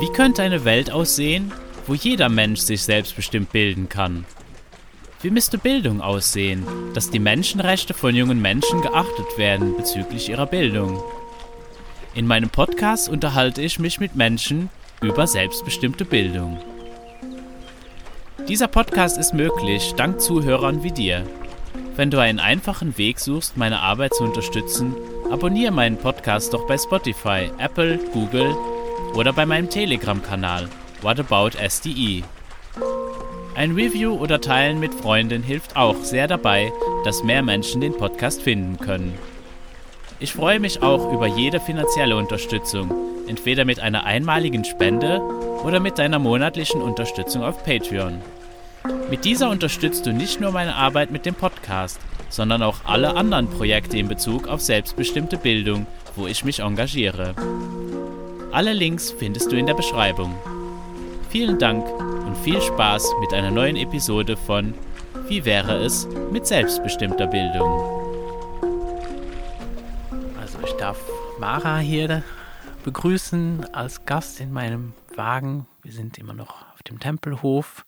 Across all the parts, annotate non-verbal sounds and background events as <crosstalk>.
Wie könnte eine Welt aussehen, wo jeder Mensch sich selbstbestimmt bilden kann? Wie müsste Bildung aussehen, dass die Menschenrechte von jungen Menschen geachtet werden bezüglich ihrer Bildung? In meinem Podcast unterhalte ich mich mit Menschen über selbstbestimmte Bildung. Dieser Podcast ist möglich dank Zuhörern wie dir. Wenn du einen einfachen Weg suchst, meine Arbeit zu unterstützen, abonniere meinen Podcast doch bei Spotify, Apple, Google oder bei meinem Telegram-Kanal What About SDE. Ein Review oder Teilen mit Freunden hilft auch sehr dabei, dass mehr Menschen den Podcast finden können. Ich freue mich auch über jede finanzielle Unterstützung, entweder mit einer einmaligen Spende oder mit deiner monatlichen Unterstützung auf Patreon. Mit dieser unterstützt du nicht nur meine Arbeit mit dem Podcast, sondern auch alle anderen Projekte in Bezug auf selbstbestimmte Bildung, wo ich mich engagiere. Alle Links findest du in der Beschreibung. Vielen Dank und viel Spaß mit einer neuen Episode von Wie wäre es mit selbstbestimmter Bildung? Also ich darf Mara hier begrüßen als Gast in meinem Wagen. Wir sind immer noch auf dem Tempelhof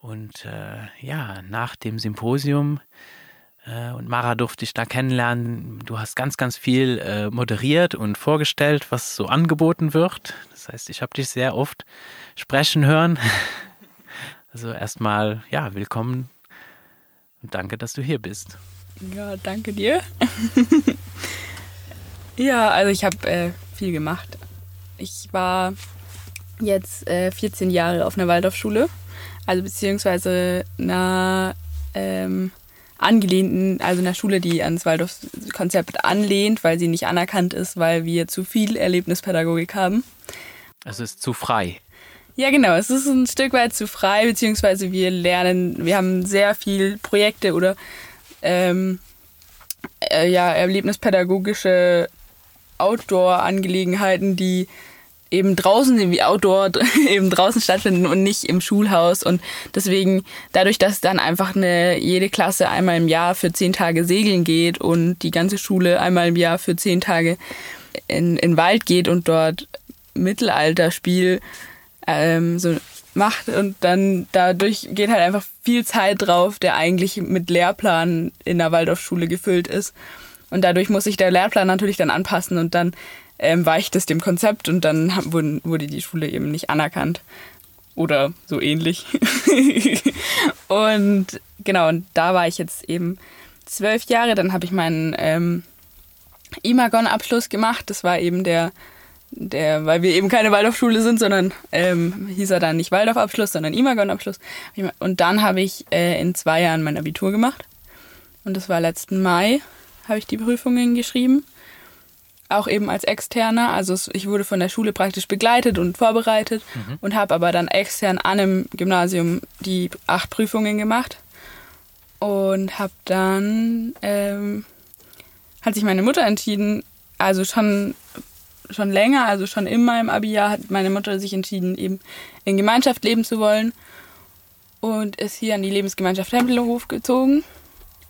und äh, ja, nach dem Symposium und Mara durfte ich da kennenlernen. Du hast ganz, ganz viel äh, moderiert und vorgestellt, was so angeboten wird. Das heißt, ich habe dich sehr oft sprechen hören. <laughs> Also erstmal, ja, willkommen und danke, dass du hier bist. Ja, danke dir. <laughs> ja, also ich habe äh, viel gemacht. Ich war jetzt äh, 14 Jahre auf einer Waldorfschule, also beziehungsweise einer ähm, angelehnten, also einer Schule, die ans Waldorf-Konzept anlehnt, weil sie nicht anerkannt ist, weil wir zu viel Erlebnispädagogik haben. Es ist zu frei. Ja, genau. Es ist ein Stück weit zu frei, beziehungsweise wir lernen, wir haben sehr viel Projekte oder ähm, äh, ja, erlebnispädagogische Outdoor-Angelegenheiten, die eben draußen wie Outdoor <laughs> eben draußen stattfinden und nicht im Schulhaus. Und deswegen dadurch, dass dann einfach eine jede Klasse einmal im Jahr für zehn Tage segeln geht und die ganze Schule einmal im Jahr für zehn Tage in, in Wald geht und dort Mittelalterspiel ähm, so macht und dann dadurch geht halt einfach viel Zeit drauf, der eigentlich mit Lehrplan in der Waldorfschule gefüllt ist. Und dadurch muss sich der Lehrplan natürlich dann anpassen und dann ähm, weicht es dem Konzept und dann wurde, wurde die Schule eben nicht anerkannt. Oder so ähnlich. <laughs> und genau, und da war ich jetzt eben zwölf Jahre. Dann habe ich meinen ähm, Imagon-Abschluss gemacht. Das war eben der, der, weil wir eben keine Waldorfschule sind, sondern ähm, hieß er dann nicht Waldorf-Abschluss, sondern Imagon-Abschluss. Und dann habe ich äh, in zwei Jahren mein Abitur gemacht. Und das war letzten Mai, habe ich die Prüfungen geschrieben auch eben als Externer. Also ich wurde von der Schule praktisch begleitet und vorbereitet mhm. und habe aber dann extern an einem Gymnasium die acht Prüfungen gemacht und habe dann ähm, hat sich meine Mutter entschieden, also schon schon länger, also schon in meinem Abi-Jahr hat meine Mutter sich entschieden, eben in Gemeinschaft leben zu wollen und ist hier an die Lebensgemeinschaft Tempelhof gezogen.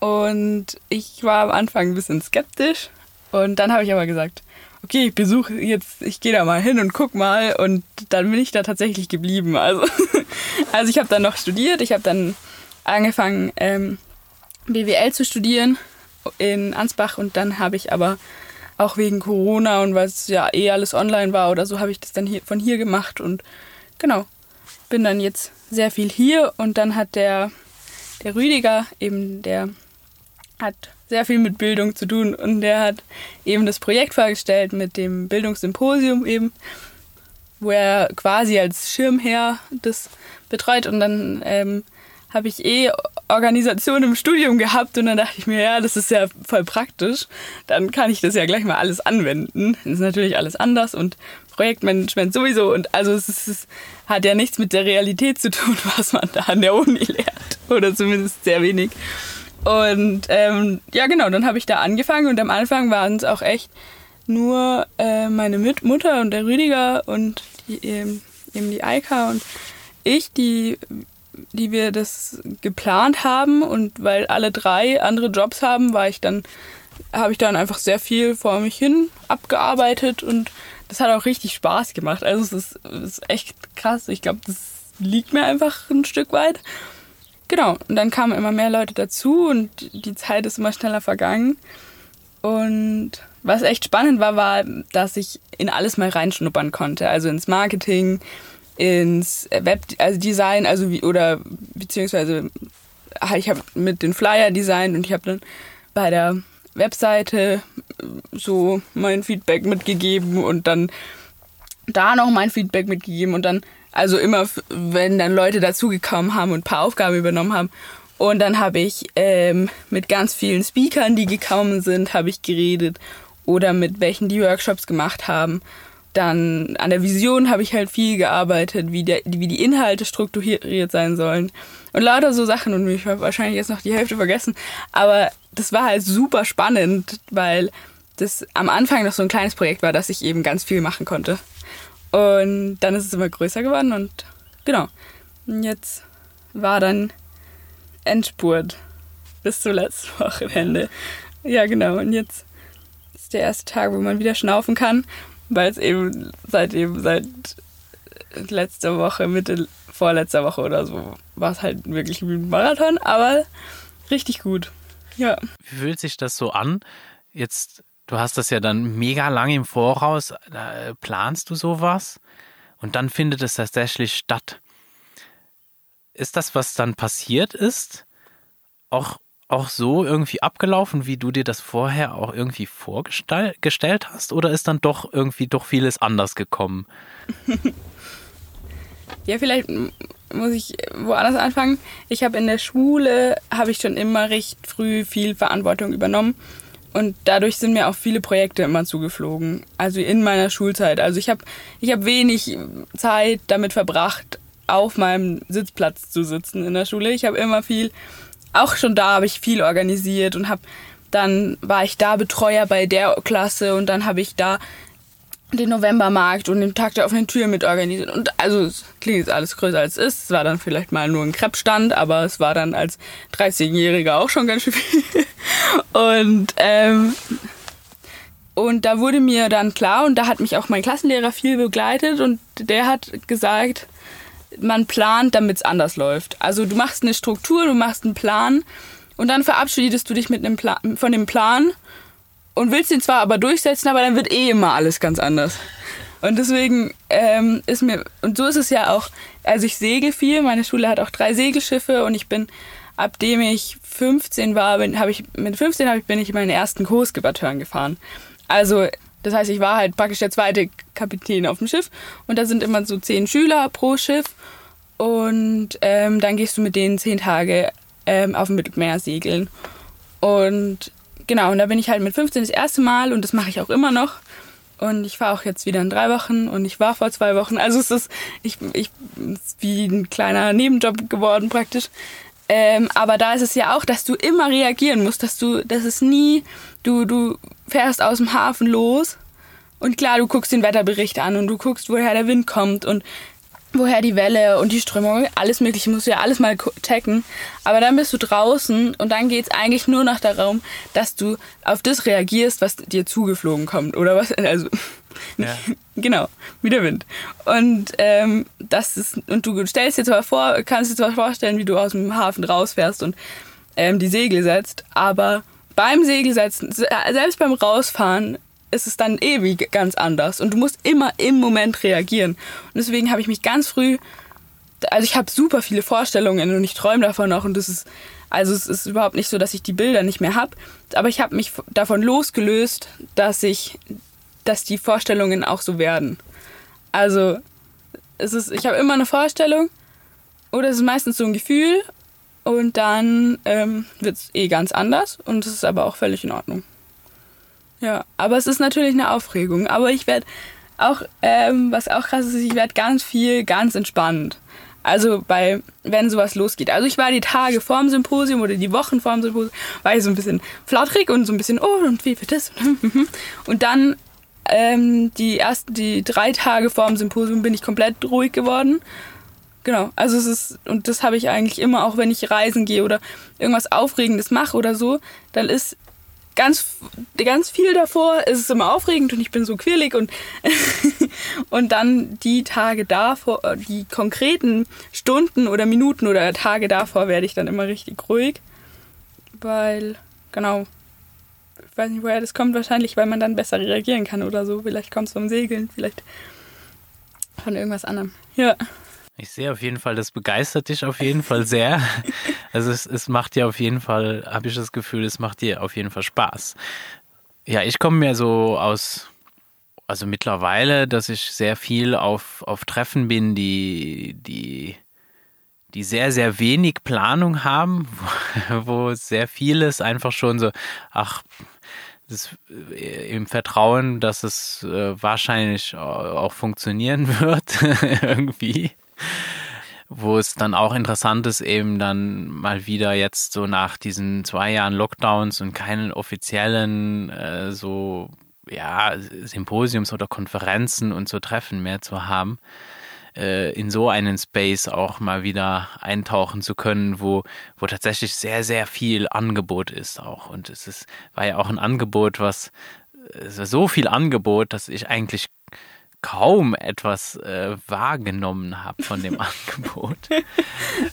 Und ich war am Anfang ein bisschen skeptisch, und dann habe ich aber gesagt, okay, ich besuche jetzt, ich gehe da mal hin und guck mal. Und dann bin ich da tatsächlich geblieben. Also, <laughs> also ich habe dann noch studiert, ich habe dann angefangen, ähm, BWL zu studieren in Ansbach und dann habe ich aber auch wegen Corona und weil es ja eh alles online war oder so, habe ich das dann hier, von hier gemacht und genau, bin dann jetzt sehr viel hier und dann hat der, der Rüdiger, eben der hat sehr viel mit Bildung zu tun. Und der hat eben das Projekt vorgestellt mit dem Bildungssymposium eben, wo er quasi als Schirmherr das betreut. Und dann ähm, habe ich eh Organisation im Studium gehabt und dann dachte ich mir, ja, das ist ja voll praktisch, dann kann ich das ja gleich mal alles anwenden. Das ist natürlich alles anders und Projektmanagement sowieso. Und also es, ist, es hat ja nichts mit der Realität zu tun, <laughs> was man da an der Uni lernt. Oder zumindest sehr wenig. Und ähm, ja, genau, dann habe ich da angefangen und am Anfang waren es auch echt nur äh, meine Mit Mutter und der Rüdiger und die, eben, eben die Eika und ich, die, die wir das geplant haben und weil alle drei andere Jobs haben, war ich dann, habe ich dann einfach sehr viel vor mich hin abgearbeitet und das hat auch richtig Spaß gemacht. Also es ist, es ist echt krass. Ich glaube, das liegt mir einfach ein Stück weit. Genau, und dann kamen immer mehr Leute dazu und die Zeit ist immer schneller vergangen. Und was echt spannend war, war, dass ich in alles mal reinschnuppern konnte. Also ins Marketing, ins Webdesign, also, also wie, oder beziehungsweise ich habe mit den Flyer designt und ich habe dann bei der Webseite so mein Feedback mitgegeben und dann da noch mein Feedback mitgegeben und dann, also immer, wenn dann Leute dazugekommen haben und ein paar Aufgaben übernommen haben. Und dann habe ich ähm, mit ganz vielen Speakern, die gekommen sind, habe ich geredet oder mit welchen die Workshops gemacht haben. Dann an der Vision habe ich halt viel gearbeitet, wie, der, wie die Inhalte strukturiert sein sollen. Und lauter so Sachen und ich habe wahrscheinlich jetzt noch die Hälfte vergessen. Aber das war halt super spannend, weil das am Anfang noch so ein kleines Projekt war, dass ich eben ganz viel machen konnte. Und dann ist es immer größer geworden und genau. Und jetzt war dann Endspurt bis zum letzten Wochenende. Ja, genau. Und jetzt ist der erste Tag, wo man wieder schnaufen kann, weil es eben seit eben seit letzter Woche, Mitte vorletzter Woche oder so, war es halt wirklich wie ein Marathon, aber richtig gut. Ja. Wie fühlt sich das so an? Jetzt, du hast das ja dann mega lange im Voraus, äh, planst du sowas und dann findet es tatsächlich statt. Ist das, was dann passiert ist, auch, auch so irgendwie abgelaufen, wie du dir das vorher auch irgendwie vorgestellt hast? Oder ist dann doch irgendwie doch vieles anders gekommen? <laughs> Ja, vielleicht muss ich woanders anfangen. Ich habe in der Schule, habe ich schon immer recht früh viel Verantwortung übernommen. Und dadurch sind mir auch viele Projekte immer zugeflogen. Also in meiner Schulzeit. Also ich habe ich hab wenig Zeit damit verbracht, auf meinem Sitzplatz zu sitzen in der Schule. Ich habe immer viel, auch schon da habe ich viel organisiert und habe dann war ich da Betreuer bei der Klasse und dann habe ich da den Novembermarkt und den Tag der offenen Tür mit organisiert. Und also es klingt jetzt alles größer als es ist. Es war dann vielleicht mal nur ein Kreppstand, aber es war dann als 13-Jähriger auch schon ganz schön viel. <laughs> Und ähm, und da wurde mir dann klar, und da hat mich auch mein Klassenlehrer viel begleitet, und der hat gesagt, man plant, damit es anders läuft. Also du machst eine Struktur, du machst einen Plan, und dann verabschiedest du dich mit einem Plan, von dem Plan und willst ihn zwar aber durchsetzen, aber dann wird eh immer alles ganz anders. Und deswegen ähm, ist mir, und so ist es ja auch, also ich segel viel, meine Schule hat auch drei Segelschiffe und ich bin, ab dem ich 15 war, bin, habe ich, mit 15 habe ich, bin ich meinen ersten Kurs gefahren. Also, das heißt, ich war halt praktisch der zweite Kapitän auf dem Schiff und da sind immer so zehn Schüler pro Schiff und ähm, dann gehst du mit denen zehn Tage ähm, auf dem Mittelmeer segeln. Und genau, und da bin ich halt mit 15 das erste Mal und das mache ich auch immer noch. Und ich fahre auch jetzt wieder in drei Wochen und ich war vor zwei Wochen. Also es ist, ich, ich, ist wie ein kleiner Nebenjob geworden praktisch. Ähm, aber da ist es ja auch, dass du immer reagieren musst, dass du, das ist nie, du, du fährst aus dem Hafen los und klar, du guckst den Wetterbericht an und du guckst, woher der Wind kommt und woher die Welle und die Strömung, alles mögliche, musst du ja alles mal checken. Aber dann bist du draußen und dann geht es eigentlich nur noch darum, dass du auf das reagierst, was dir zugeflogen kommt. Oder was, also, <laughs> ja. genau, wie der Wind. Und ähm, das ist, und du stellst dir zwar vor, kannst dir zwar vorstellen, wie du aus dem Hafen rausfährst und ähm, die Segel setzt, aber beim Segelsetzen, selbst beim Rausfahren, ist es dann ewig ganz anders und du musst immer im Moment reagieren. Und deswegen habe ich mich ganz früh, also ich habe super viele Vorstellungen und ich träume davon noch und das ist, also es ist überhaupt nicht so, dass ich die Bilder nicht mehr habe, aber ich habe mich davon losgelöst, dass ich, dass die Vorstellungen auch so werden. Also es ist, ich habe immer eine Vorstellung oder es ist meistens so ein Gefühl und dann ähm, wird es eh ganz anders und es ist aber auch völlig in Ordnung. Ja, aber es ist natürlich eine Aufregung. Aber ich werde auch, ähm, was auch krass ist, ich werde ganz viel ganz entspannt. Also bei, wenn sowas losgeht. Also ich war die Tage vorm Symposium oder die Wochen vorm Symposium, war ich so ein bisschen flautrig und so ein bisschen, oh, und wie wird das? <laughs> Und dann ähm, die ersten, die drei Tage vorm Symposium bin ich komplett ruhig geworden. Genau, also es ist, und das habe ich eigentlich immer, auch wenn ich reisen gehe oder irgendwas Aufregendes mache oder so, dann ist ganz, ganz viel davor ist es immer aufregend und ich bin so quirlig und, <laughs> und dann die Tage davor, die konkreten Stunden oder Minuten oder Tage davor werde ich dann immer richtig ruhig, weil, genau, ich weiß nicht, woher das kommt, wahrscheinlich, weil man dann besser reagieren kann oder so. Vielleicht kommt es vom Segeln, vielleicht von irgendwas anderem. Ja. Ich sehe auf jeden Fall, das begeistert dich auf jeden Fall sehr. <laughs> Also es, es macht dir auf jeden Fall, habe ich das Gefühl, es macht dir auf jeden Fall Spaß. Ja, ich komme mir so aus, also mittlerweile, dass ich sehr viel auf, auf Treffen bin, die, die, die sehr, sehr wenig Planung haben, wo, <laughs> wo sehr vieles einfach schon so, ach, das, äh, im Vertrauen, dass es äh, wahrscheinlich auch funktionieren <laughs> wird, irgendwie wo es dann auch interessant ist, eben dann mal wieder jetzt so nach diesen zwei Jahren Lockdowns und keinen offiziellen äh, so ja Symposiums oder Konferenzen und so Treffen mehr zu haben, äh, in so einen Space auch mal wieder eintauchen zu können, wo wo tatsächlich sehr sehr viel Angebot ist auch. Und es ist war ja auch ein Angebot, was so viel Angebot, dass ich eigentlich kaum etwas äh, wahrgenommen habe von dem <laughs> Angebot.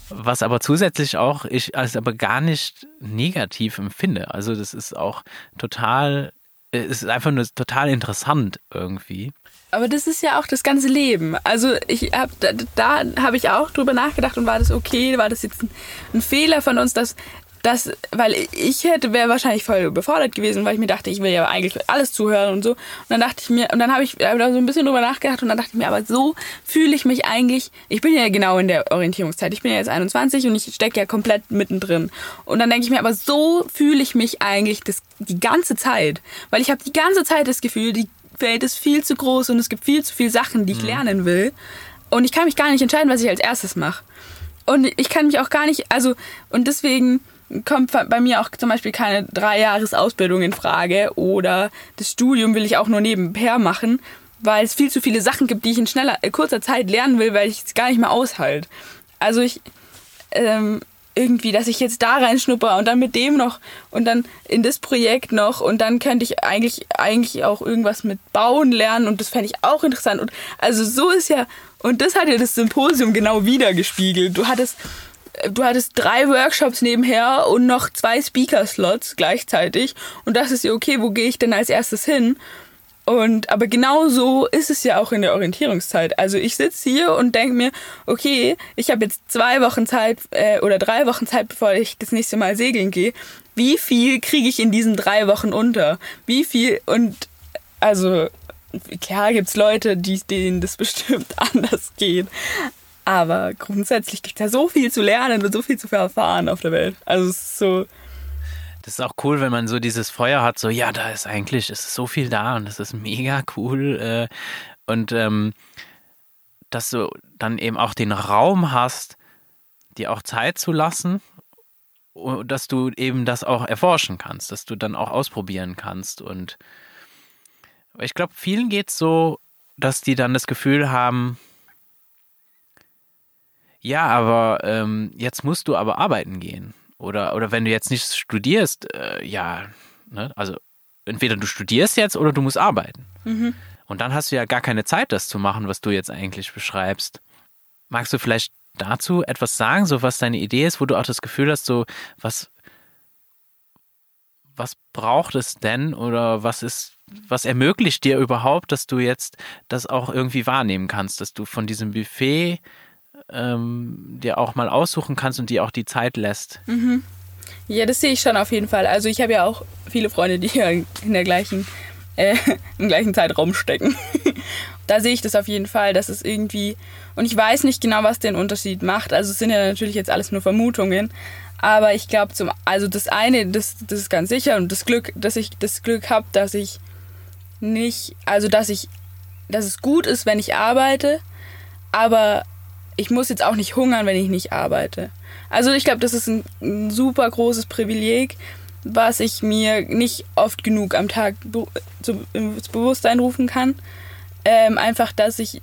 Was aber zusätzlich auch ich als aber gar nicht negativ empfinde. Also das ist auch total, äh, es ist einfach nur total interessant irgendwie. Aber das ist ja auch das ganze Leben. Also ich hab, da, da habe ich auch drüber nachgedacht und war das okay, war das jetzt ein, ein Fehler von uns, dass das, weil ich hätte, wäre wahrscheinlich voll überfordert gewesen, weil ich mir dachte, ich will ja eigentlich alles zuhören und so. Und dann dachte ich mir, und dann habe ich da so ein bisschen drüber nachgedacht und dann dachte ich mir, aber so fühle ich mich eigentlich, ich bin ja genau in der Orientierungszeit, ich bin ja jetzt 21 und ich stecke ja komplett mittendrin. Und dann denke ich mir, aber so fühle ich mich eigentlich das, die ganze Zeit, weil ich habe die ganze Zeit das Gefühl, die Welt ist viel zu groß und es gibt viel zu viele Sachen, die ich mhm. lernen will. Und ich kann mich gar nicht entscheiden, was ich als erstes mache. Und ich kann mich auch gar nicht, also, und deswegen kommt bei mir auch zum Beispiel keine drei Jahres Ausbildung in Frage oder das Studium will ich auch nur nebenher machen, weil es viel zu viele Sachen gibt, die ich in schneller, in kurzer Zeit lernen will, weil ich es gar nicht mehr aushalte. Also ich ähm, irgendwie, dass ich jetzt da reinschnupper und dann mit dem noch und dann in das Projekt noch und dann könnte ich eigentlich eigentlich auch irgendwas mit Bauen lernen und das fände ich auch interessant und also so ist ja und das hat ja das Symposium genau wiedergespiegelt. Du hattest du hattest drei Workshops nebenher und noch zwei Speaker-Slots gleichzeitig. Und das ist ja okay, wo gehe ich denn als erstes hin? Und aber genau so ist es ja auch in der Orientierungszeit. Also ich sitze hier und denke mir, okay, ich habe jetzt zwei Wochen Zeit äh, oder drei Wochen Zeit, bevor ich das nächste Mal segeln gehe. Wie viel kriege ich in diesen drei Wochen unter? Wie viel und also klar gibt's Leute, die, denen das <laughs> bestimmt anders geht. Aber grundsätzlich gibt es ja so viel zu lernen und so viel zu erfahren auf der Welt. Also es ist so. Das ist auch cool, wenn man so dieses Feuer hat, so, ja, da ist eigentlich, es ist so viel da und das ist mega cool. Äh, und ähm, dass du dann eben auch den Raum hast, dir auch Zeit zu lassen, dass du eben das auch erforschen kannst, dass du dann auch ausprobieren kannst. Und ich glaube, vielen geht es so, dass die dann das Gefühl haben, ja, aber ähm, jetzt musst du aber arbeiten gehen. Oder, oder wenn du jetzt nicht studierst, äh, ja, ne? also entweder du studierst jetzt oder du musst arbeiten. Mhm. Und dann hast du ja gar keine Zeit, das zu machen, was du jetzt eigentlich beschreibst. Magst du vielleicht dazu etwas sagen, so was deine Idee ist, wo du auch das Gefühl hast, so was, was braucht es denn oder was ist, was ermöglicht dir überhaupt, dass du jetzt das auch irgendwie wahrnehmen kannst, dass du von diesem Buffet ähm, dir auch mal aussuchen kannst und dir auch die Zeit lässt. Mhm. Ja, das sehe ich schon auf jeden Fall. Also ich habe ja auch viele Freunde, die <laughs> ja in der gleichen, äh, im gleichen Zeitraum stecken. <laughs> da sehe ich das auf jeden Fall, dass es irgendwie, und ich weiß nicht genau, was den Unterschied macht. Also es sind ja natürlich jetzt alles nur Vermutungen. Aber ich glaube, zum, also das eine, das, das ist ganz sicher und das Glück, dass ich das Glück habe, dass ich nicht, also dass ich, dass es gut ist, wenn ich arbeite, aber ich muss jetzt auch nicht hungern, wenn ich nicht arbeite. Also ich glaube, das ist ein, ein, super großes Privileg, was ich mir nicht oft genug am Tag ins Bewusstsein rufen kann. Ähm, einfach, dass ich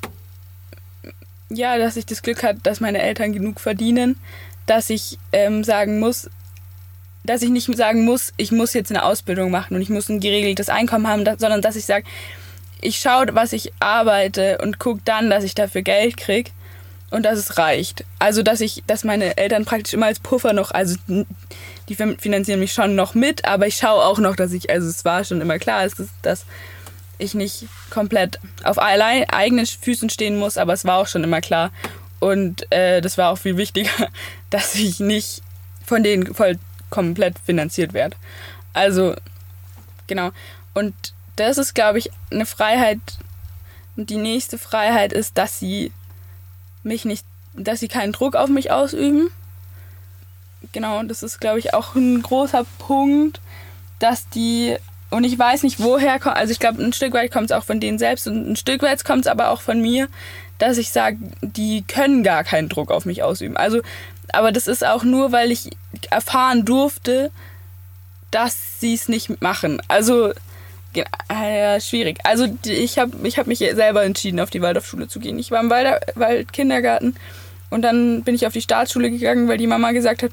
ja, dass ich das Glück habe, dass meine Eltern genug verdienen, dass ich ähm, sagen muss, dass ich nicht sagen muss, ich muss jetzt eine Ausbildung machen und ich muss ein geregeltes Einkommen haben, sondern dass ich sage, ich schaue, was ich arbeite und gucke dann, dass ich dafür Geld kriege und dass es reicht. Also dass ich, dass meine Eltern praktisch immer als Puffer noch, also die finanzieren mich schon noch mit, aber ich schaue auch noch, dass ich, also es war schon immer klar, dass, dass ich nicht komplett auf allein, eigenen Füßen stehen muss, aber es war auch schon immer klar. Und äh, das war auch viel wichtiger, <laughs> dass ich nicht von denen voll komplett finanziert werde. Also, genau. Und das ist, glaube ich, eine Freiheit. Und die nächste Freiheit ist, dass sie mich nicht, dass sie keinen Druck auf mich ausüben. Genau, das ist, glaube ich, auch ein großer Punkt, dass die, und ich weiß nicht, woher kommt, also ich glaube, ein Stück weit kommt es auch von denen selbst und ein Stück weit kommt es aber auch von mir, dass ich sage, die können gar keinen Druck auf mich ausüben. Also, aber das ist auch nur, weil ich erfahren durfte, dass sie es nicht machen. Also, ja, schwierig. Also ich habe ich hab mich selber entschieden, auf die Waldorfschule zu gehen. Ich war im Wald Waldkindergarten und dann bin ich auf die Staatsschule gegangen, weil die Mama gesagt hat,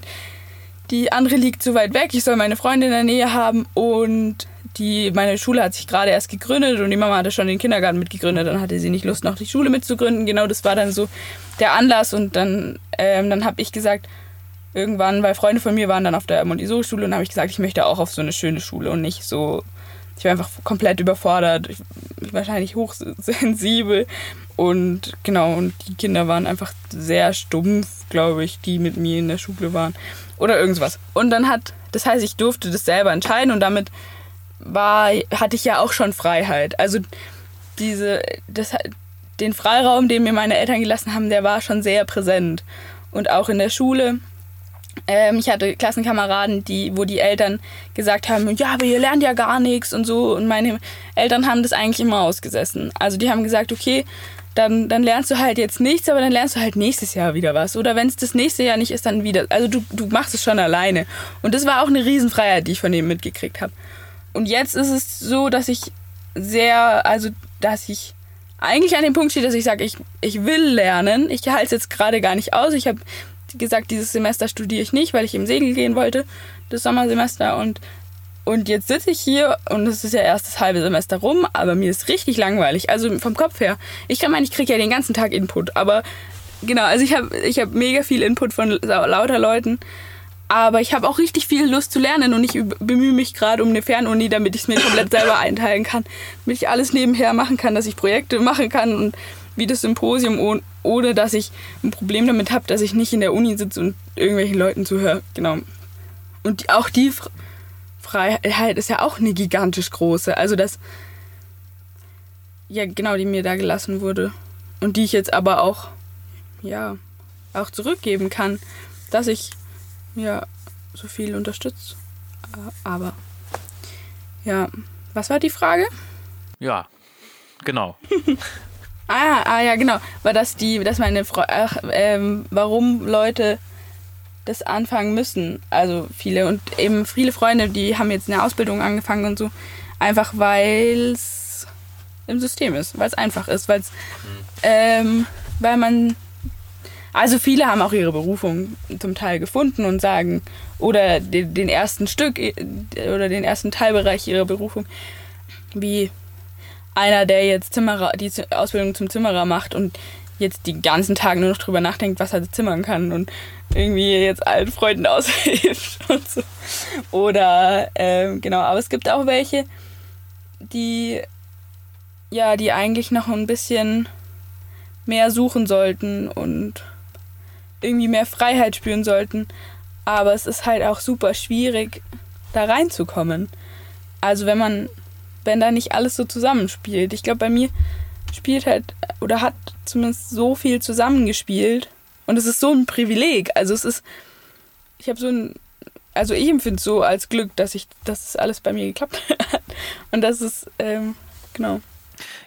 die andere liegt zu weit weg, ich soll meine Freunde in der Nähe haben und die, meine Schule hat sich gerade erst gegründet und die Mama hatte schon den Kindergarten mitgegründet. Dann hatte sie nicht Lust, noch die Schule mitzugründen. Genau, das war dann so der Anlass und dann, ähm, dann habe ich gesagt, irgendwann, weil Freunde von mir waren dann auf der Montessori-Schule und habe ich gesagt, ich möchte auch auf so eine schöne Schule und nicht so ich war einfach komplett überfordert, ich, wahrscheinlich hochsensibel und genau, und die Kinder waren einfach sehr stumpf, glaube ich, die mit mir in der Schule waren oder irgendwas. Und dann hat, das heißt, ich durfte das selber entscheiden und damit war, hatte ich ja auch schon Freiheit. Also diese, das, den Freiraum, den mir meine Eltern gelassen haben, der war schon sehr präsent. Und auch in der Schule ähm, ich hatte Klassenkameraden, die, wo die Eltern gesagt haben, ja, aber ihr lernt ja gar nichts und so. Und meine Eltern haben das eigentlich immer ausgesessen. Also die haben gesagt, okay, dann, dann lernst du halt jetzt nichts, aber dann lernst du halt nächstes Jahr wieder was. Oder wenn es das nächste Jahr nicht ist, dann wieder. Also du, du machst es schon alleine. Und das war auch eine Riesenfreiheit, die ich von dem mitgekriegt habe. Und jetzt ist es so, dass ich sehr, also dass ich eigentlich an dem Punkt stehe, dass ich sage, ich, ich will lernen. Ich halte es jetzt gerade gar nicht aus. Ich habe gesagt, dieses Semester studiere ich nicht, weil ich im Segel gehen wollte, das Sommersemester. Und, und jetzt sitze ich hier und es ist ja erst das halbe Semester rum, aber mir ist richtig langweilig. Also vom Kopf her. Ich kann meinen, ich kriege ja den ganzen Tag Input, aber genau, also ich habe ich hab mega viel Input von lauter Leuten. Aber ich habe auch richtig viel Lust zu lernen und ich bemühe mich gerade um eine Fernuni, damit ich es mir komplett selber einteilen kann. Damit ich alles nebenher machen kann, dass ich Projekte machen kann und wie das Symposium, ohne dass ich ein Problem damit habe, dass ich nicht in der Uni sitze und irgendwelchen Leuten zuhöre. Genau. Und auch die Freiheit ist ja auch eine gigantisch große. Also das, ja genau, die mir da gelassen wurde. Und die ich jetzt aber auch, ja, auch zurückgeben kann, dass ich, ja, so viel unterstütze. Aber, ja, was war die Frage? Ja, genau. <laughs> Ah, ah ja, genau. War das die, dass meine Frau, ach, ähm, warum Leute das anfangen müssen. Also viele und eben viele Freunde, die haben jetzt eine Ausbildung angefangen und so. Einfach weil es im System ist, weil es einfach ist, weil es, ähm, weil man, also viele haben auch ihre Berufung zum Teil gefunden und sagen, oder den, den ersten Stück oder den ersten Teilbereich ihrer Berufung, wie einer, der jetzt Zimmerer, die Ausbildung zum Zimmerer macht und jetzt die ganzen Tage nur noch drüber nachdenkt, was er zimmern kann und irgendwie jetzt allen Freunden <laughs> aushilft und so. Oder, ähm, genau, aber es gibt auch welche, die, ja, die eigentlich noch ein bisschen mehr suchen sollten und irgendwie mehr Freiheit spüren sollten. Aber es ist halt auch super schwierig, da reinzukommen. Also wenn man wenn da nicht alles so zusammenspielt. Ich glaube, bei mir spielt halt oder hat zumindest so viel zusammengespielt und es ist so ein Privileg. Also es ist, ich habe so ein, also ich empfinde es so als Glück, dass ich, dass es alles bei mir geklappt <laughs> hat und das ist ähm, genau.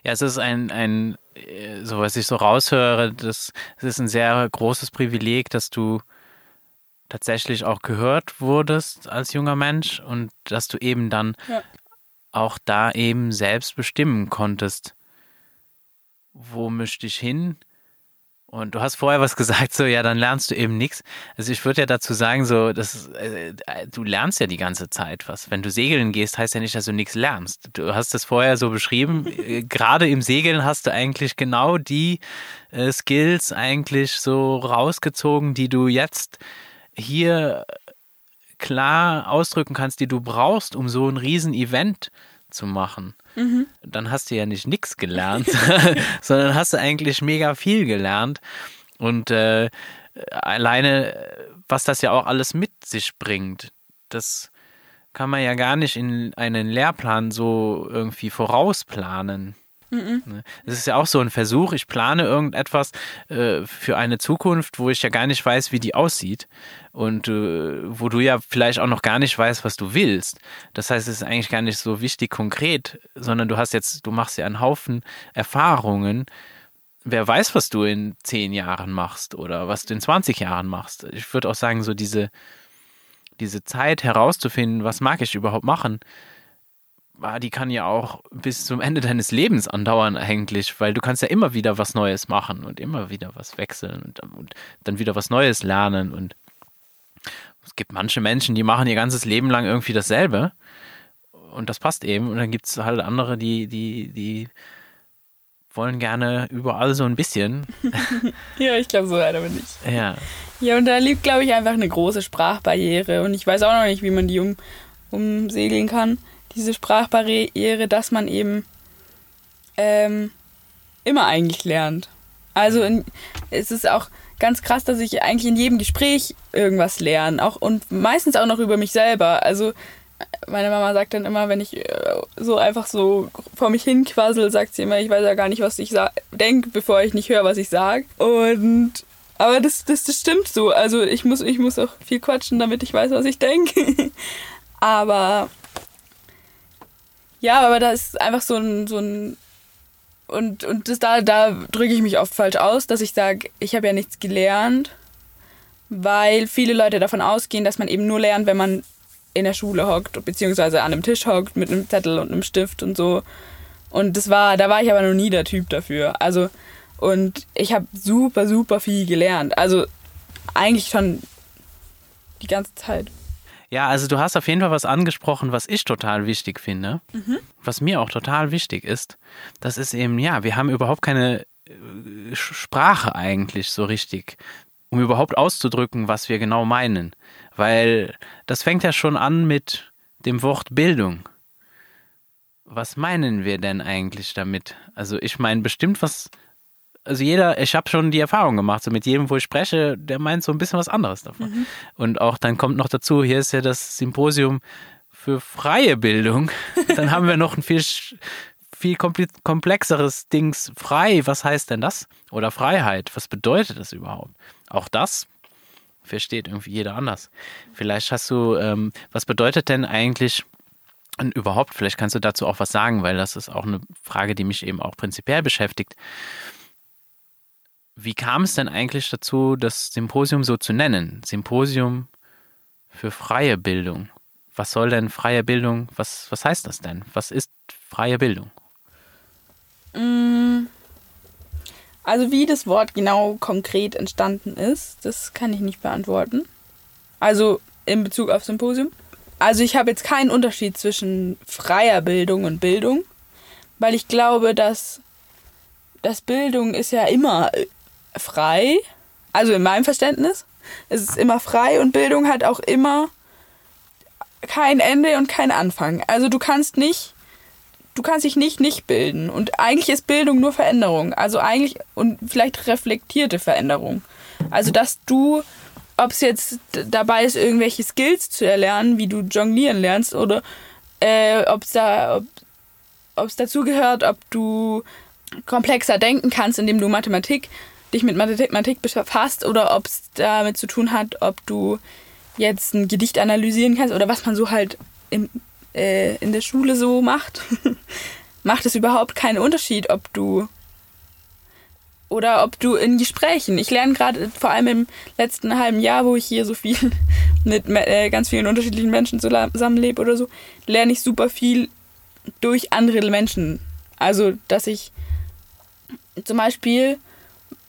Ja, es ist ein, ein, äh, so was ich so raushöre, das, es ist ein sehr großes Privileg, dass du tatsächlich auch gehört wurdest als junger Mensch und dass du eben dann ja auch da eben selbst bestimmen konntest, wo möchte ich hin Und du hast vorher was <laughs> gesagt, so, ja, dann lernst du eben nichts. Also ich würde ja dazu sagen, so, das, äh, du lernst ja die ganze Zeit was. Wenn du segeln gehst, heißt ja nicht, dass du nichts lernst. Du hast es vorher so beschrieben. <laughs> Äh, gerade im Segeln hast du eigentlich genau die äh, Skills eigentlich so rausgezogen, die du jetzt hier klar ausdrücken kannst, die du brauchst, um so ein Riesen-Event zu machen. Mhm. Dann hast du ja nicht nichts gelernt, <laughs> sondern hast du eigentlich mega viel gelernt. Und äh, alleine, was das ja auch alles mit sich bringt, das kann man ja gar nicht in einen Lehrplan so irgendwie vorausplanen. Mhm. Es ist ja auch so ein Versuch, ich plane irgendetwas äh, für eine Zukunft, wo ich ja gar nicht weiß, wie die aussieht und äh, wo du ja vielleicht auch noch gar nicht weißt, was du willst. Das heißt, es ist eigentlich gar nicht so wichtig konkret, sondern du hast jetzt, du machst ja einen Haufen Erfahrungen. Wer weiß, was du in zehn Jahren machst oder was du in 20 Jahren machst. Ich würde auch sagen, so diese, diese Zeit herauszufinden, was mag ich überhaupt machen, Ah, die kann ja auch bis zum Ende deines Lebens andauern eigentlich, weil du kannst ja immer wieder was Neues machen und immer wieder was wechseln und, und dann wieder was Neues lernen und es gibt manche Menschen, die machen ihr ganzes Leben lang irgendwie dasselbe und das passt eben und dann gibt es halt andere, die, die, die wollen gerne überall so ein bisschen. <laughs> ja, ich glaube, so einer bin ich. Ja. Ja, und da liegt, glaube ich, einfach eine große Sprachbarriere und ich weiß auch noch nicht, wie man die um, umsegeln kann diese Sprachbarriere, dass man eben ähm, immer eigentlich lernt. Also in, es ist auch ganz krass, dass ich eigentlich in jedem Gespräch irgendwas lerne, auch und meistens auch noch über mich selber. Also meine Mama sagt dann immer, wenn ich äh, so einfach so vor mich hin quassel, sagt sie immer, ich weiß ja gar nicht, was ich denke, bevor ich nicht höre, was ich sage. Und aber das, das, das stimmt so. Also ich muss, ich muss auch viel quatschen, damit ich weiß, was ich denke. <laughs> aber ja, aber da ist einfach so ein, so ein und, und das, da, da drücke ich mich oft falsch aus, dass ich sage, ich habe ja nichts gelernt, weil viele Leute davon ausgehen, dass man eben nur lernt, wenn man in der Schule hockt, beziehungsweise an einem Tisch hockt mit einem Zettel und einem Stift und so. Und das war, da war ich aber noch nie der Typ dafür. Also, und ich habe super, super viel gelernt. Also eigentlich schon die ganze Zeit. Ja, also du hast auf jeden Fall was angesprochen, was ich total wichtig finde, mhm. was mir auch total wichtig ist. Das ist eben, ja, wir haben überhaupt keine äh, Sprache eigentlich so richtig, um überhaupt auszudrücken, was wir genau meinen. Weil das fängt ja schon an mit dem Wort Bildung. Was meinen wir denn eigentlich damit? Also ich meine bestimmt was also jeder, ich habe schon die Erfahrung gemacht, so mit jedem, wo ich spreche, der meint so ein bisschen was anderes davon. Mhm. Und auch dann kommt noch dazu, hier ist ja das Symposium für freie Bildung. <laughs> Dann haben wir noch ein viel, viel komplexeres Dings. Frei, was heißt denn das? Oder Freiheit, was bedeutet das überhaupt? Auch das versteht irgendwie jeder anders. Vielleicht hast du, ähm, was bedeutet denn eigentlich und überhaupt, vielleicht kannst du dazu auch was sagen, weil das ist auch eine Frage, die mich eben auch prinzipiell beschäftigt. Wie kam es denn eigentlich dazu, das Symposium so zu nennen? Symposium für freie Bildung. Was soll denn freie Bildung, was, was heißt das denn? Was ist freie Bildung? Mm. Also wie das Wort genau konkret entstanden ist, das kann ich nicht beantworten. Also in Bezug auf Symposium. Also ich habe jetzt keinen Unterschied zwischen freier Bildung und Bildung, weil ich glaube, dass, dass Bildung ist ja immer frei. Also in meinem Verständnis. Es ist immer frei und Bildung hat auch immer kein Ende und kein Anfang. Also du kannst nicht, du kannst dich nicht nicht bilden. Und eigentlich ist Bildung nur Veränderung. Also eigentlich und vielleicht reflektierte Veränderung. Also dass du, ob es jetzt dabei ist, irgendwelche Skills zu erlernen, wie du jonglieren lernst, oder äh, ob es da, ob es dazu gehört, ob du komplexer denken kannst, indem du Mathematik dich mit Mathematik befasst oder ob es damit zu tun hat, ob du jetzt ein Gedicht analysieren kannst oder was man so halt im, äh, in der Schule so macht, <laughs> macht es überhaupt keinen Unterschied, ob du oder ob du in Gesprächen. Ich lerne gerade vor allem im letzten halben Jahr, wo ich hier so viel <laughs> mit äh, ganz vielen unterschiedlichen Menschen zusammenlebe oder so, lerne ich super viel durch andere Menschen. Also, dass ich zum Beispiel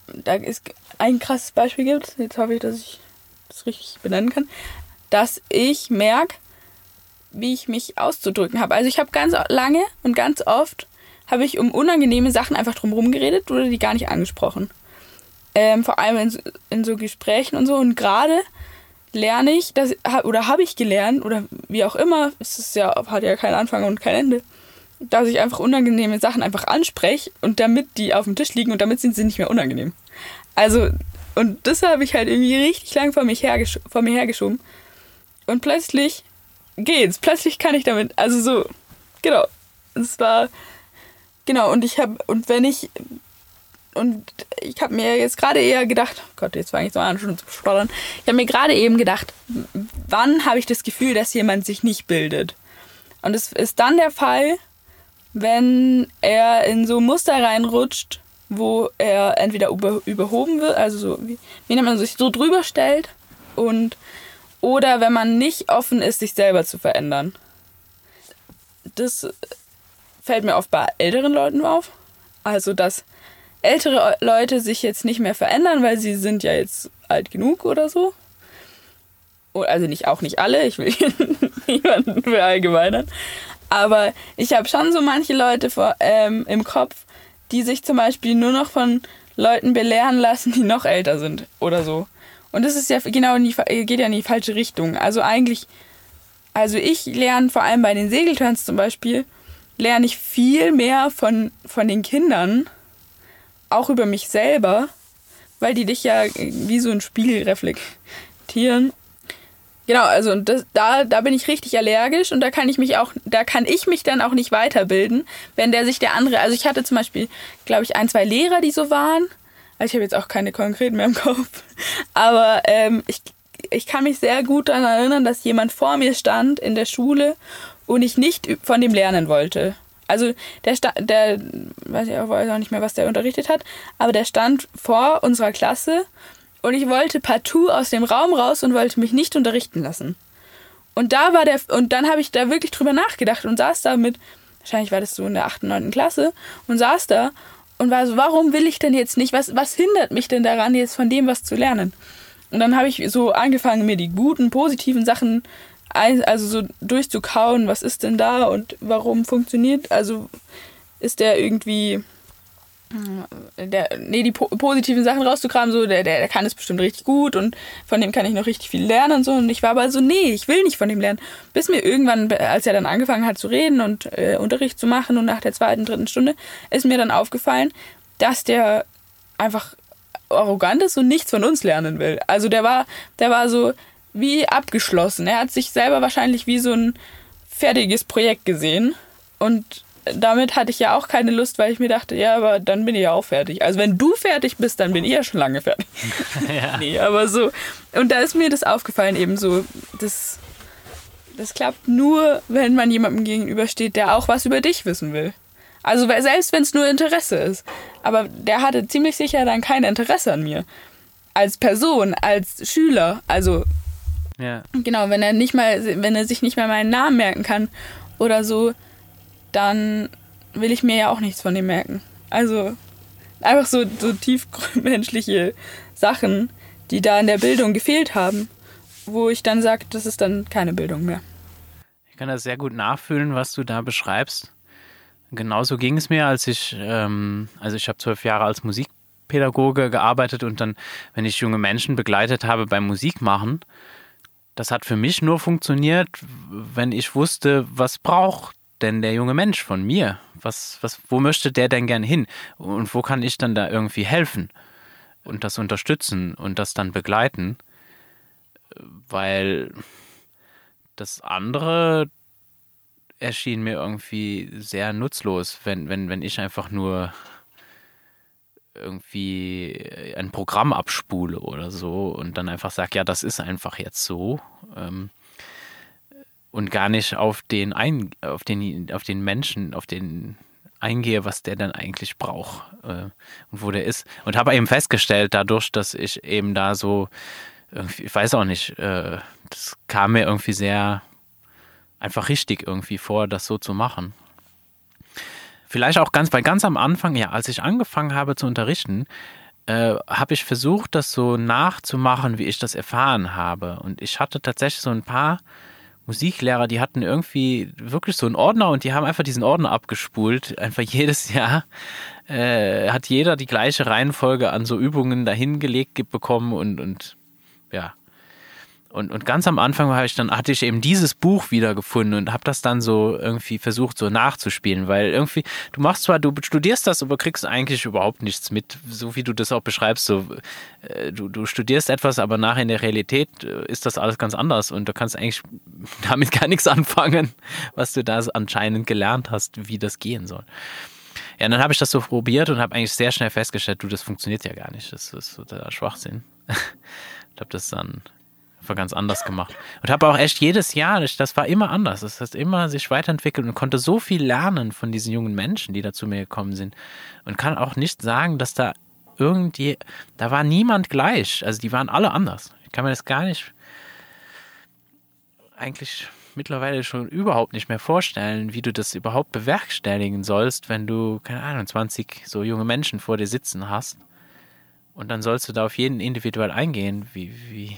da es ein krasses Beispiel gibt, jetzt hoffe ich, dass ich das richtig benennen kann, dass ich merke, wie ich mich auszudrücken habe. Also ich habe ganz lange und ganz oft habe ich um unangenehme Sachen einfach drumherum geredet oder die gar nicht angesprochen. Ähm, vor allem in, in so Gesprächen und so. Und gerade lerne ich, dass, oder habe ich gelernt, oder wie auch immer, es ist ja, hat ja keinen Anfang und kein Ende, dass ich einfach unangenehme Sachen einfach anspreche und damit die auf dem Tisch liegen und damit sind sie nicht mehr unangenehm. Also, und das habe ich halt irgendwie richtig lang vor, mich hergesch vor mir hergeschoben. Und plötzlich geht's. Plötzlich kann ich damit, also so, genau. Es war, genau, und ich habe, und wenn ich, und ich habe mir jetzt gerade eher gedacht, oh Gott, jetzt fange ich so an schon zu stottern. Ich habe mir gerade eben gedacht, wann habe ich das Gefühl, dass jemand sich nicht bildet? Und es ist dann der Fall, wenn er in so Muster reinrutscht, wo er entweder über, überhoben wird, also so, wie, wie nennt man sich so drüber stellt und oder wenn man nicht offen ist, sich selber zu verändern. Das fällt mir oft bei älteren Leuten auf. Also, dass ältere Leute sich jetzt nicht mehr verändern, weil sie sind ja jetzt alt genug oder so. Also nicht auch nicht alle, ich will <laughs> niemanden verallgemeinern. Aber ich habe schon so manche Leute vor, ähm, im Kopf, die sich zum Beispiel nur noch von Leuten belehren lassen, die noch älter sind oder so. Und das ist ja genau in die, geht ja in die falsche Richtung. Also eigentlich, also ich lerne vor allem bei den Segelturns zum Beispiel, lerne ich viel mehr von, von den Kindern, auch über mich selber, weil die dich ja wie so ein Spiegel reflektieren Genau, also und das, da, da bin ich richtig allergisch und da kann ich mich auch, da kann ich mich dann auch nicht weiterbilden, wenn der sich der andere, also ich hatte zum Beispiel, glaube ich, ein, zwei Lehrer, die so waren. Also ich habe jetzt auch keine konkreten mehr im Kopf. Aber ähm, ich, ich kann mich sehr gut daran erinnern, dass jemand vor mir stand in der Schule und ich nicht von dem lernen wollte. Also der stand, der, weiß ich auch, weiß auch nicht mehr, was der unterrichtet hat, aber der stand vor unserer Klasse und ich wollte partout aus dem Raum raus und wollte mich nicht unterrichten lassen. Und da war der, und dann habe ich da wirklich drüber nachgedacht und saß da mit, wahrscheinlich war das so in der 8., 9. Klasse, und saß da und war so, warum will ich denn jetzt nicht, was, was hindert mich denn daran, jetzt von dem was zu lernen? Und dann habe ich so angefangen, mir die guten, positiven Sachen also so durchzukauen, was ist denn da und warum funktioniert, also ist der irgendwie der, nee, die po positiven Sachen rauszukramen, so, der, der, der kann es bestimmt richtig gut und von dem kann ich noch richtig viel lernen und so. Und ich war aber so, nee, ich will nicht von dem lernen. Bis mir irgendwann, als er dann angefangen hat zu reden und äh, Unterricht zu machen und nach der zweiten, dritten Stunde, ist mir dann aufgefallen, dass der einfach arrogant ist und nichts von uns lernen will. Also der war, der war so wie abgeschlossen. Er hat sich selber wahrscheinlich wie so ein fertiges Projekt gesehen und damit hatte ich ja auch keine Lust, weil ich mir dachte, ja, aber dann bin ich ja auch fertig. Also wenn du fertig bist, dann bin ich ja schon lange fertig. <laughs> ja. <laughs> Nee, aber so. Und da ist mir das aufgefallen, eben so, das, das klappt nur, wenn man jemandem gegenübersteht, der auch was über dich wissen will. Also selbst wenn es nur Interesse ist. Aber der hatte ziemlich sicher dann kein Interesse an mir. Als Person, als Schüler. Also ja. genau, wenn er nicht mal, wenn er sich nicht mal meinen Namen merken kann oder so, dann will ich mir ja auch nichts von dem merken. Also einfach so, so tiefmenschliche Sachen, die da in der Bildung gefehlt haben, wo ich dann sage, das ist dann keine Bildung mehr. Ich kann das sehr gut nachfühlen, was du da beschreibst. Genauso ging es mir, als ich, ähm, also ich habe zwölf Jahre als Musikpädagoge gearbeitet und dann, wenn ich junge Menschen begleitet habe beim Musikmachen, das hat für mich nur funktioniert, wenn ich wusste, was braucht denn der junge Mensch von mir? Was, was, wo möchte der denn gern hin? Und wo kann ich dann da irgendwie helfen und das unterstützen und das dann begleiten? Weil das andere erschien mir irgendwie sehr nutzlos, wenn, wenn, wenn ich einfach nur irgendwie ein Programm abspule oder so und dann einfach sage, ja, das ist einfach jetzt so. Ähm, und gar nicht auf den ein, auf den, auf den Menschen, auf den eingehe, was der dann eigentlich braucht äh, und wo der ist. Und habe eben festgestellt, dadurch, dass ich eben da so, ich weiß auch nicht, äh, das kam mir irgendwie sehr einfach richtig irgendwie vor, das so zu machen. Vielleicht auch ganz, weil ganz am Anfang, ja, als ich angefangen habe zu unterrichten, äh, habe ich versucht, das so nachzumachen, wie ich das erfahren habe. Und ich hatte tatsächlich so ein paar Musiklehrer, die hatten irgendwie wirklich so einen Ordner und die haben einfach diesen Ordner abgespult. Einfach <laughs> jedes Jahr äh, hat jeder die gleiche Reihenfolge an so Übungen dahingelegt bekommen und, und ja, und, und ganz am Anfang habe ich dann, hatte ich eben dieses Buch wiedergefunden und habe das dann so irgendwie versucht, so nachzuspielen, weil irgendwie, du machst zwar, du studierst das, aber kriegst eigentlich überhaupt nichts mit, so wie du das auch beschreibst. So, äh, du, du studierst etwas, aber nachher in der Realität äh, ist das alles ganz anders und du kannst eigentlich <laughs> damit gar nichts anfangen, was du da anscheinend gelernt hast, wie das gehen soll. Ja, dann habe ich das so probiert und habe eigentlich sehr schnell festgestellt, du, das funktioniert ja gar nicht. Das ist totaler Schwachsinn. <laughs> Ich habe das dann war ganz anders gemacht. Und habe auch echt jedes Jahr, das war immer anders. Das hat immer sich weiterentwickelt und konnte so viel lernen von diesen jungen Menschen, die da zu mir gekommen sind. Und kann auch nicht sagen, dass da irgendwie, da war niemand gleich. Also die waren alle anders. Ich kann mir das gar nicht eigentlich mittlerweile schon überhaupt nicht mehr vorstellen, wie du das überhaupt bewerkstelligen sollst, wenn du, keine Ahnung, 20 so junge Menschen vor dir sitzen hast und dann sollst du da auf jeden individuell eingehen. Wie, wie,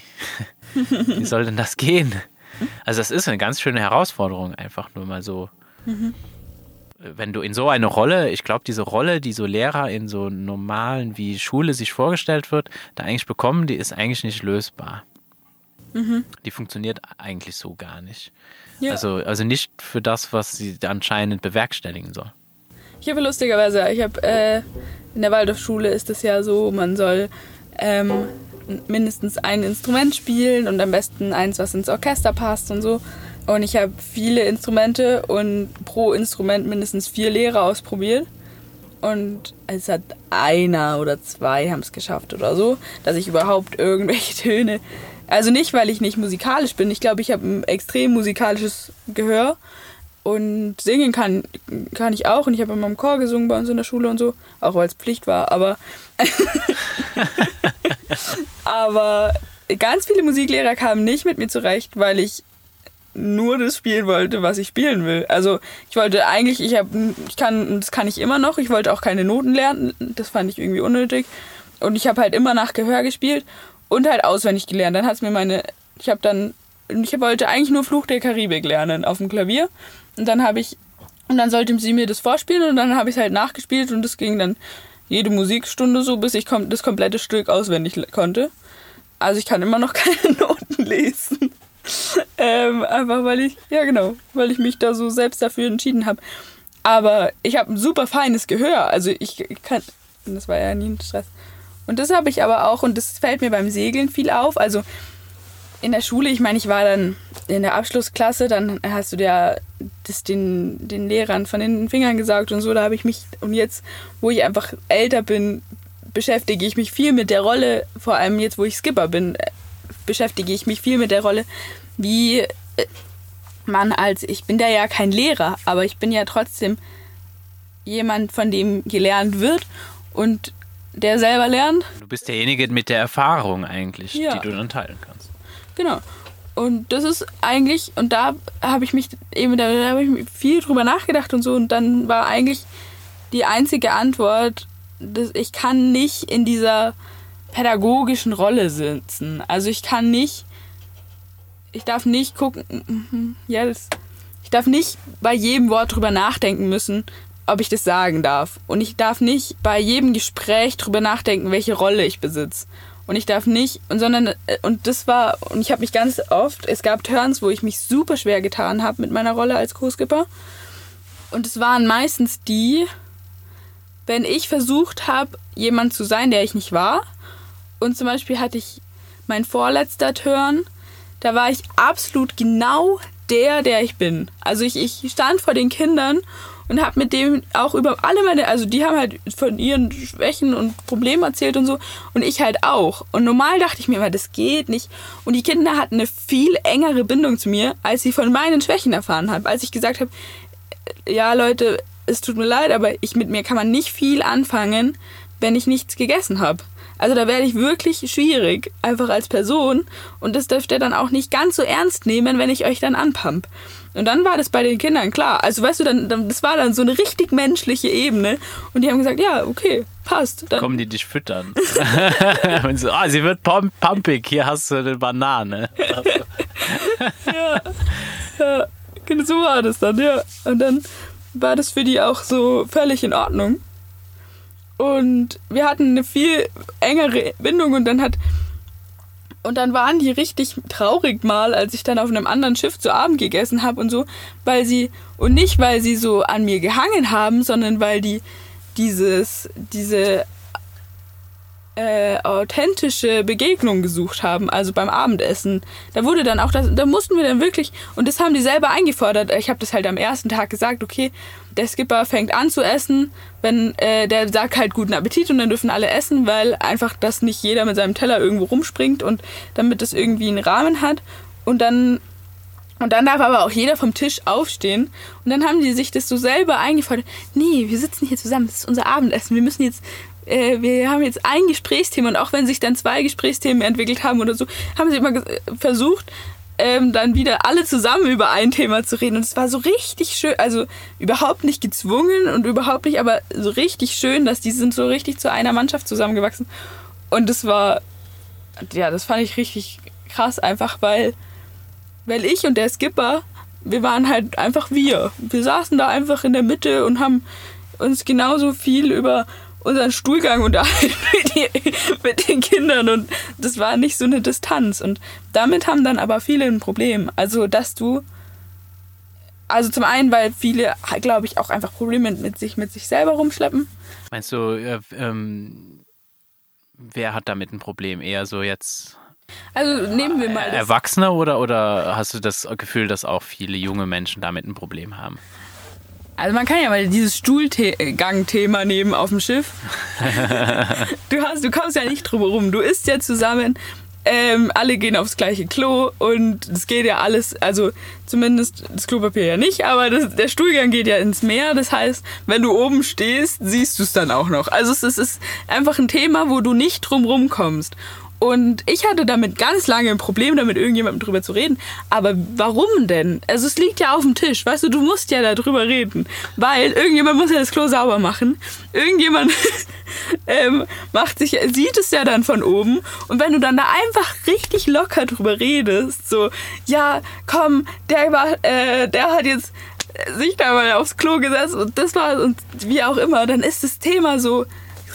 <laughs> wie soll denn das gehen? Also das ist eine ganz schöne Herausforderung, einfach nur mal so. Mhm. Wenn du in so eine Rolle, ich glaube, diese Rolle, die so Lehrer in so normalen wie Schule sich vorgestellt wird, da eigentlich bekommen, die ist eigentlich nicht lösbar. Mhm. Die funktioniert eigentlich so gar nicht. Ja. Also, also nicht für das, was sie anscheinend bewerkstelligen soll. Ich habe lustigerweise, ich habe äh, in der Waldorfschule ist es ja so, man soll ähm, mindestens ein Instrument spielen und am besten eins, was ins Orchester passt und so. Und ich habe viele Instrumente und pro Instrument mindestens vier Lehrer ausprobiert. Und es hat einer oder zwei haben es geschafft oder so, dass ich überhaupt irgendwelche Töne. Also nicht, weil ich nicht musikalisch bin. Ich glaube, ich habe ein extrem musikalisches Gehör. Und singen kann, kann ich auch. Und ich habe in meinem Chor gesungen bei uns in der Schule und so. Auch weil es Pflicht war. Aber, <laughs> aber ganz viele Musiklehrer kamen nicht mit mir zurecht, weil ich nur das spielen wollte, was ich spielen will. Also ich wollte eigentlich, ich habe, ich kann, das kann ich immer noch. Ich wollte auch keine Noten lernen. Das fand ich irgendwie unnötig. Und ich habe halt immer nach Gehör gespielt und halt auswendig gelernt. Dann hat es mir meine, ich habe dann, ich wollte eigentlich nur Fluch der Karibik lernen auf dem Klavier. Und dann habe ich, und dann sollte sie mir das vorspielen und dann habe ich es halt nachgespielt und das ging dann jede Musikstunde so, bis ich das komplette Stück auswendig konnte. Also ich kann immer noch <laughs> keine Noten lesen. ähm, einfach weil ich, ja genau, weil ich mich da so selbst dafür entschieden habe. Aber ich habe ein super feines Gehör. Also ich kann, das war ja nie ein Stress. Und das habe ich aber auch, und das fällt mir beim Segeln viel auf. Also in der Schule, ich meine, ich war dann in der Abschlussklasse, dann hast du ja das den, den Lehrern von den Fingern gesagt und so, da habe ich mich, und jetzt, wo ich einfach älter bin, beschäftige ich mich viel mit der Rolle, vor allem jetzt, wo ich Skipper bin, beschäftige ich mich viel mit der Rolle, wie äh, man als, ich bin da ja kein Lehrer, aber ich bin ja trotzdem jemand, von dem gelernt wird und der selber lernt. Du bist derjenige mit der Erfahrung eigentlich, ja. die du dann teilen kannst. Genau. Und das ist eigentlich, und da habe ich mich eben, da, habe ich viel drüber nachgedacht und so, und dann war eigentlich die einzige Antwort, dass ich kann nicht in dieser pädagogischen Rolle sitzen. Also ich kann nicht, ich darf nicht gucken, mhm, ja, das, ich darf nicht bei jedem Wort drüber nachdenken müssen, ob ich das sagen darf. Und ich darf nicht bei jedem Gespräch drüber nachdenken, welche Rolle ich besitze und ich darf nicht und sondern äh, und das war und ich habe mich ganz oft es gab Turns wo ich mich super schwer getan habe mit meiner Rolle als Co-Skipper und es waren meistens die wenn ich versucht habe jemand zu sein der ich nicht war. Und zum Beispiel hatte ich mein vorletzter Turn da war ich absolut genau der der ich bin. Also ich, ich stand vor den Kindern und habe mit dem auch über alle meine, also die haben halt von ihren Schwächen und Problemen erzählt und so und ich halt auch. Und normal dachte ich mir immer, das geht nicht. Und die Kinder hatten eine viel engere Bindung zu mir, als sie von meinen Schwächen erfahren haben. Als ich gesagt habe, ja Leute, es tut mir leid, aber ich mit mir kann man nicht viel anfangen, wenn ich nichts gegessen habe. Also da werde ich wirklich schwierig, einfach als Person. Und das dürft ihr dann auch nicht ganz so ernst nehmen, wenn ich euch dann anpump. Und dann war das bei den Kindern klar. Also weißt du, dann, dann das war dann so eine richtig menschliche Ebene. Und die haben gesagt, ja, okay, passt. Dann kommen die dich füttern. <laughs> Und so, ah, sie wird pump pumpig, hier hast du eine Banane. <laughs> ja, ja, genau so war das dann, ja. Und dann war das für die auch so völlig in Ordnung. Und wir hatten eine viel engere Bindung und dann hat und dann waren die richtig traurig mal, als ich dann auf einem anderen Schiff zu Abend gegessen habe und so, weil sie, und nicht weil sie so an mir gehangen haben, sondern weil die dieses, diese äh, authentische Begegnung gesucht haben, also beim Abendessen. Da wurde dann auch, das, da mussten wir dann wirklich, und das haben die selber eingefordert. Ich habe das halt am ersten Tag gesagt, okay, der Skipper fängt an zu essen, wenn äh, der sagt halt guten Appetit und dann dürfen alle essen, weil einfach das nicht jeder mit seinem Teller irgendwo rumspringt und damit das irgendwie einen Rahmen hat. Und dann und dann darf aber auch jeder vom Tisch aufstehen. Und dann haben die sich das so selber eingefordert. Nee, wir sitzen hier zusammen, das ist unser Abendessen. Wir müssen jetzt äh, wir haben jetzt ein Gesprächsthema und auch wenn sich dann zwei Gesprächsthemen entwickelt haben oder so, haben sie immer versucht, ähm, dann wieder alle zusammen über ein Thema zu reden. Und es war so richtig schön, also überhaupt nicht gezwungen und überhaupt nicht, aber so richtig schön, dass die sind so richtig zu einer Mannschaft zusammengewachsen. Und das war, ja, das fand ich richtig krass, einfach weil, weil ich und der Skipper, wir waren halt einfach wir. Wir saßen da einfach in der Mitte und haben uns genauso viel über unseren Stuhlgang unterhalten <laughs> mit, mit den Kindern und das war nicht so eine Distanz. Und damit haben dann aber viele ein Problem. Also, dass du also zum einen, weil viele, glaube ich, auch einfach Probleme mit sich, mit sich selber rumschleppen. Meinst du, äh, ähm, wer hat damit ein Problem? Eher so jetzt. Also nehmen wir mal. Erwachsene oder, oder hast du das Gefühl, dass auch viele junge Menschen damit ein Problem haben? Also man kann ja mal dieses Stuhlgang-Thema nehmen auf dem Schiff. <laughs> du, hast, du kommst ja nicht drum herum. Du isst ja zusammen. Ähm, alle gehen aufs gleiche Klo und es geht ja alles, also zumindest das Klopapier ja nicht, aber das, der Stuhlgang geht ja ins Meer. Das heißt, wenn du oben stehst, siehst du es dann auch noch. Also es ist, es ist einfach ein Thema, wo du nicht drum kommst. Und ich hatte damit ganz lange ein Problem, damit irgendjemandem drüber zu reden. Aber warum denn? Also es liegt ja auf dem Tisch, weißt du, du musst ja darüber reden. Weil irgendjemand muss ja das Klo sauber machen. Irgendjemand <laughs> ähm, macht sich, sieht es ja dann von oben. Und wenn du dann da einfach richtig locker drüber redest, so, ja, komm, der war, äh, der hat jetzt sich da mal aufs Klo gesetzt und das war und wie auch immer, dann ist das Thema so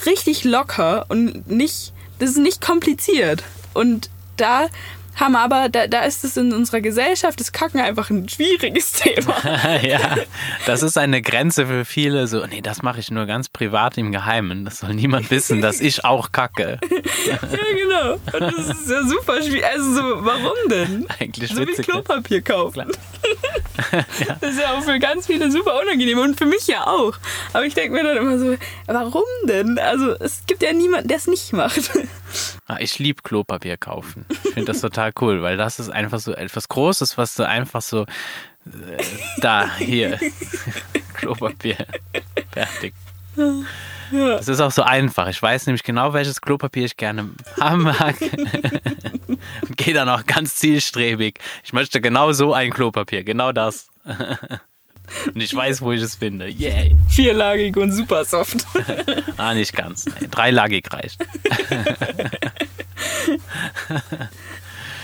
richtig locker und nicht das ist nicht kompliziert. Und da haben aber, da, da ist es in unserer Gesellschaft, das Kacken einfach ein schwieriges <laughs> Thema. <laughs> ja, das ist eine Grenze für viele, so, nee, das mache ich nur ganz privat im Geheimen. Das soll niemand wissen, dass ich auch kacke. <laughs> ja, genau. Und das ist ja super schwierig. Also so, warum denn? Eigentlich so witzig. wie ne? Klopapier kaufen. <laughs> ja. Das ist ja auch für ganz viele super unangenehm und für mich ja auch. Aber ich denke mir dann immer so, warum denn? Also es gibt ja niemanden, der es nicht macht. <laughs> Ah, ich liebe Klopapier kaufen. Ich finde das total cool, weil das ist einfach so etwas Großes, was du einfach so äh, da, hier, <laughs> Klopapier, fertig. Ja. Das ist auch so einfach. Ich weiß nämlich genau, welches Klopapier ich gerne haben mag. <laughs> Und gehe dann auch ganz zielstrebig. Ich möchte genau so ein Klopapier, genau das. <laughs> Und ich weiß, wo ich es finde. Yay. Vierlagig und super soft. <laughs> ah, nicht ganz. Nee, dreilagig reicht.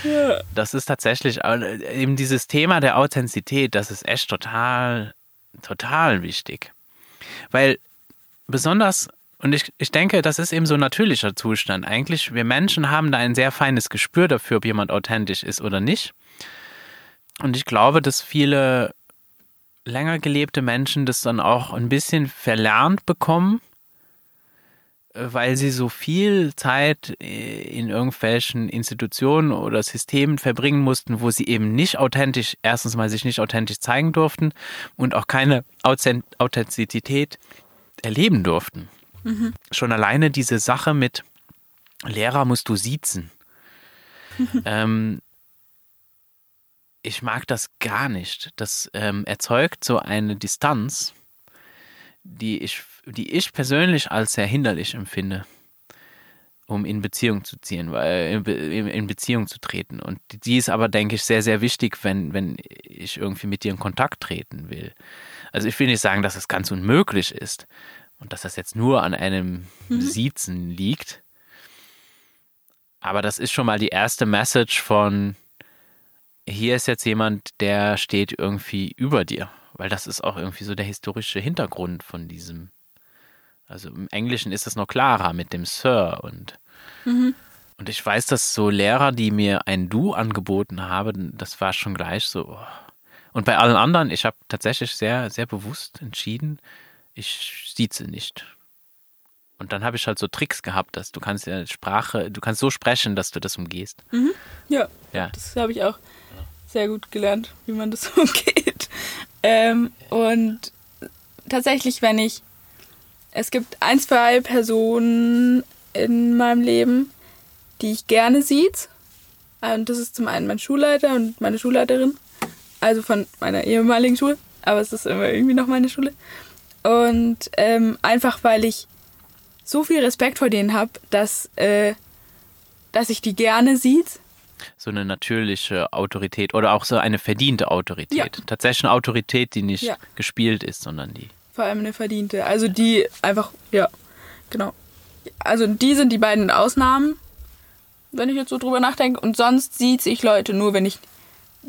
ja. Das ist tatsächlich eben dieses Thema der Authentizität, das ist echt total, total wichtig. Weil besonders, und ich, ich denke, das ist eben so ein natürlicher Zustand. Eigentlich, wir Menschen haben da ein sehr feines Gespür dafür, ob jemand authentisch ist oder nicht. Und ich glaube, dass viele länger gelebte Menschen das dann auch ein bisschen verlernt bekommen, äh, weil sie so viel Zeit äh, in irgendwelchen Institutionen oder Systemen verbringen mussten, wo sie eben nicht authentisch, erstens mal sich nicht authentisch zeigen durften und auch keine Authentizität erleben durften. Mhm. Schon alleine diese Sache mit Lehrer musst du siezen. <laughs> ähm, ich mag das gar nicht. Das ähm, erzeugt so eine Distanz, die ich, die ich persönlich als sehr hinderlich empfinde, um in Beziehung zu ziehen, weil in Beziehung zu treten. Und die ist aber, denke ich, sehr, sehr wichtig, wenn, wenn ich irgendwie mit dir in Kontakt treten will. Also ich will nicht sagen, dass es ganz unmöglich ist, und dass das jetzt nur an einem mhm. Siezen liegt. Aber das ist schon mal die erste Message von, hier ist jetzt jemand, der steht irgendwie über dir. Weil das ist auch irgendwie so der historische Hintergrund von diesem. Also im Englischen ist es noch klarer mit dem Sir und. Mhm. Und ich weiß, dass so Lehrer, die mir ein Du angeboten haben, das war schon gleich so. Oh. Und bei allen anderen, ich habe tatsächlich sehr, sehr bewusst entschieden, ich sieze nicht. Und dann habe ich halt so Tricks gehabt, dass du kannst ja Sprache, du kannst so sprechen, dass du das umgehst. Mhm. Ja, ja. Das habe ich auch sehr gut gelernt, wie man das <laughs> umgeht. Ähm, und tatsächlich, wenn ich, es gibt ein, zwei Personen in meinem Leben, die ich gerne sieht. Und das ist zum einen mein Schulleiter und meine Schulleiterin. Also von meiner ehemaligen Schule. Aber es ist immer irgendwie noch meine Schule. Und ähm, einfach weil ich so viel Respekt vor denen habe, dass, äh, dass ich die gerne sieht. So eine natürliche Autorität oder auch so eine verdiente Autorität. Ja. Tatsächlich eine Autorität, die nicht ja. gespielt ist, sondern die. Vor allem eine verdiente. Also die einfach, ja, genau. Also die sind die beiden Ausnahmen, wenn ich jetzt so drüber nachdenke. Und sonst sieht sich Leute nur, wenn ich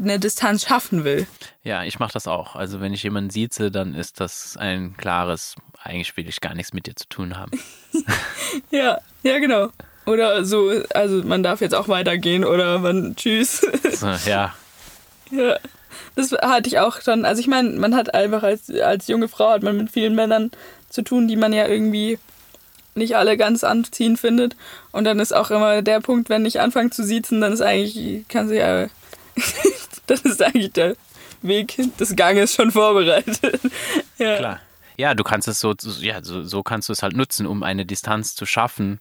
eine Distanz schaffen will. Ja, ich mache das auch. Also wenn ich jemanden sieze, dann ist das ein klares, eigentlich will ich gar nichts mit dir zu tun haben. <laughs> <laughs> ja, ja, genau. Oder so, also man darf jetzt auch weitergehen oder man tschüss. so, <laughs> ja. Ja. Das hatte ich auch schon. Also ich meine, man hat einfach als, als junge Frau hat man mit vielen Männern zu tun, die man ja irgendwie nicht alle ganz anziehend findet. Und dann ist auch immer der Punkt, wenn ich anfange zu siezen, dann ist eigentlich, kann sie ja <laughs> das ist eigentlich der Weg des Ganges schon vorbereitet. <laughs> ja. Klar. Ja, du kannst es so, ja, so, so kannst du es halt nutzen, um eine Distanz zu schaffen.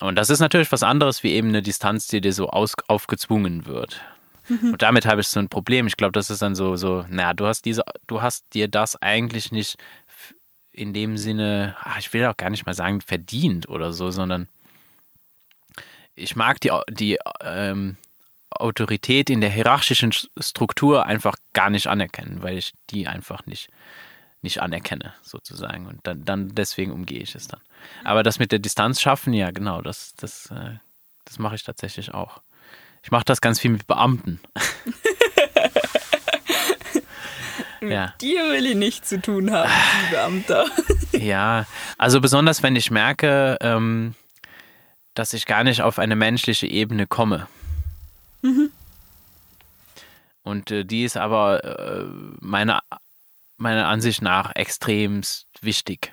Und das ist natürlich was anderes wie eben eine Distanz, die dir so aus, aufgezwungen wird. Mhm. Und damit habe ich so ein Problem. Ich glaube, das ist dann so, so, naja, du hast diese, du hast dir das eigentlich nicht in dem Sinne, ach, ich will auch gar nicht mal sagen, verdient oder so, sondern ich mag die, die ähm, Autorität in der hierarchischen Struktur einfach gar nicht anerkennen, weil ich die einfach nicht, nicht anerkenne, sozusagen. Und dann, dann deswegen umgehe ich es dann. Aber das mit der Distanz schaffen, ja, genau, das, das, äh, das mache ich tatsächlich auch. Ich mache das ganz viel mit Beamten. <laughs> mit dir will ich nichts zu tun haben, Beamter. <laughs> ja, also besonders wenn ich merke, ähm, dass ich gar nicht auf eine menschliche Ebene komme. Mhm. Und äh, die ist aber äh, meiner, meiner Ansicht nach extremst wichtig.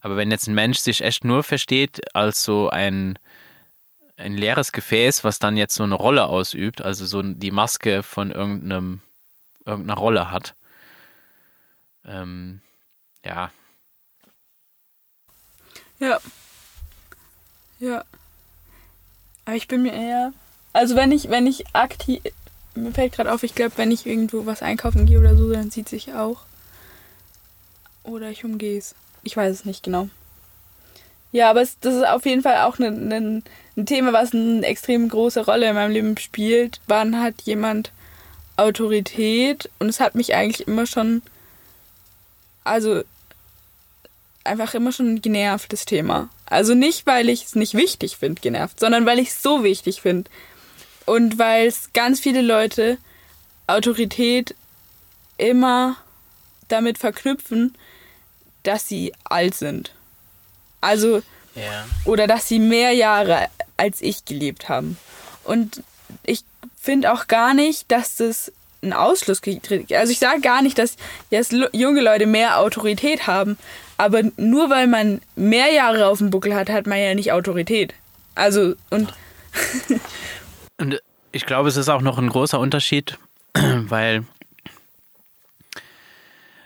Aber wenn jetzt ein Mensch sich echt nur versteht als so ein, ein leeres Gefäß, was dann jetzt so eine Rolle ausübt, also so die Maske von irgendeinem, irgendeiner Rolle hat, ähm, ja. Ja. Ja. Aber ich bin mir eher also wenn ich, wenn ich aktiv, mir fällt gerade auf, ich glaube, wenn ich irgendwo was einkaufen gehe oder so, dann sieht sich auch. Oder ich umgehe es. Ich weiß es nicht genau. Ja, aber es, das ist auf jeden Fall auch ein, ein, ein Thema, was eine extrem große Rolle in meinem Leben spielt. Wann hat jemand Autorität? Und es hat mich eigentlich immer schon, also einfach immer schon genervt, das Thema. Also nicht, weil ich es nicht wichtig finde, genervt, sondern weil ich es so wichtig finde. Und weil es ganz viele Leute Autorität immer damit verknüpfen, dass sie alt sind. Also, ja. oder dass sie mehr Jahre als ich gelebt haben. Und ich finde auch gar nicht, dass das ein Ausschluss kriegt. Also ich sage gar nicht, dass jetzt junge Leute mehr Autorität haben, aber nur weil man mehr Jahre auf dem Buckel hat, hat man ja nicht Autorität. Also und <laughs> Und ich glaube, es ist auch noch ein großer Unterschied, <clears throat> weil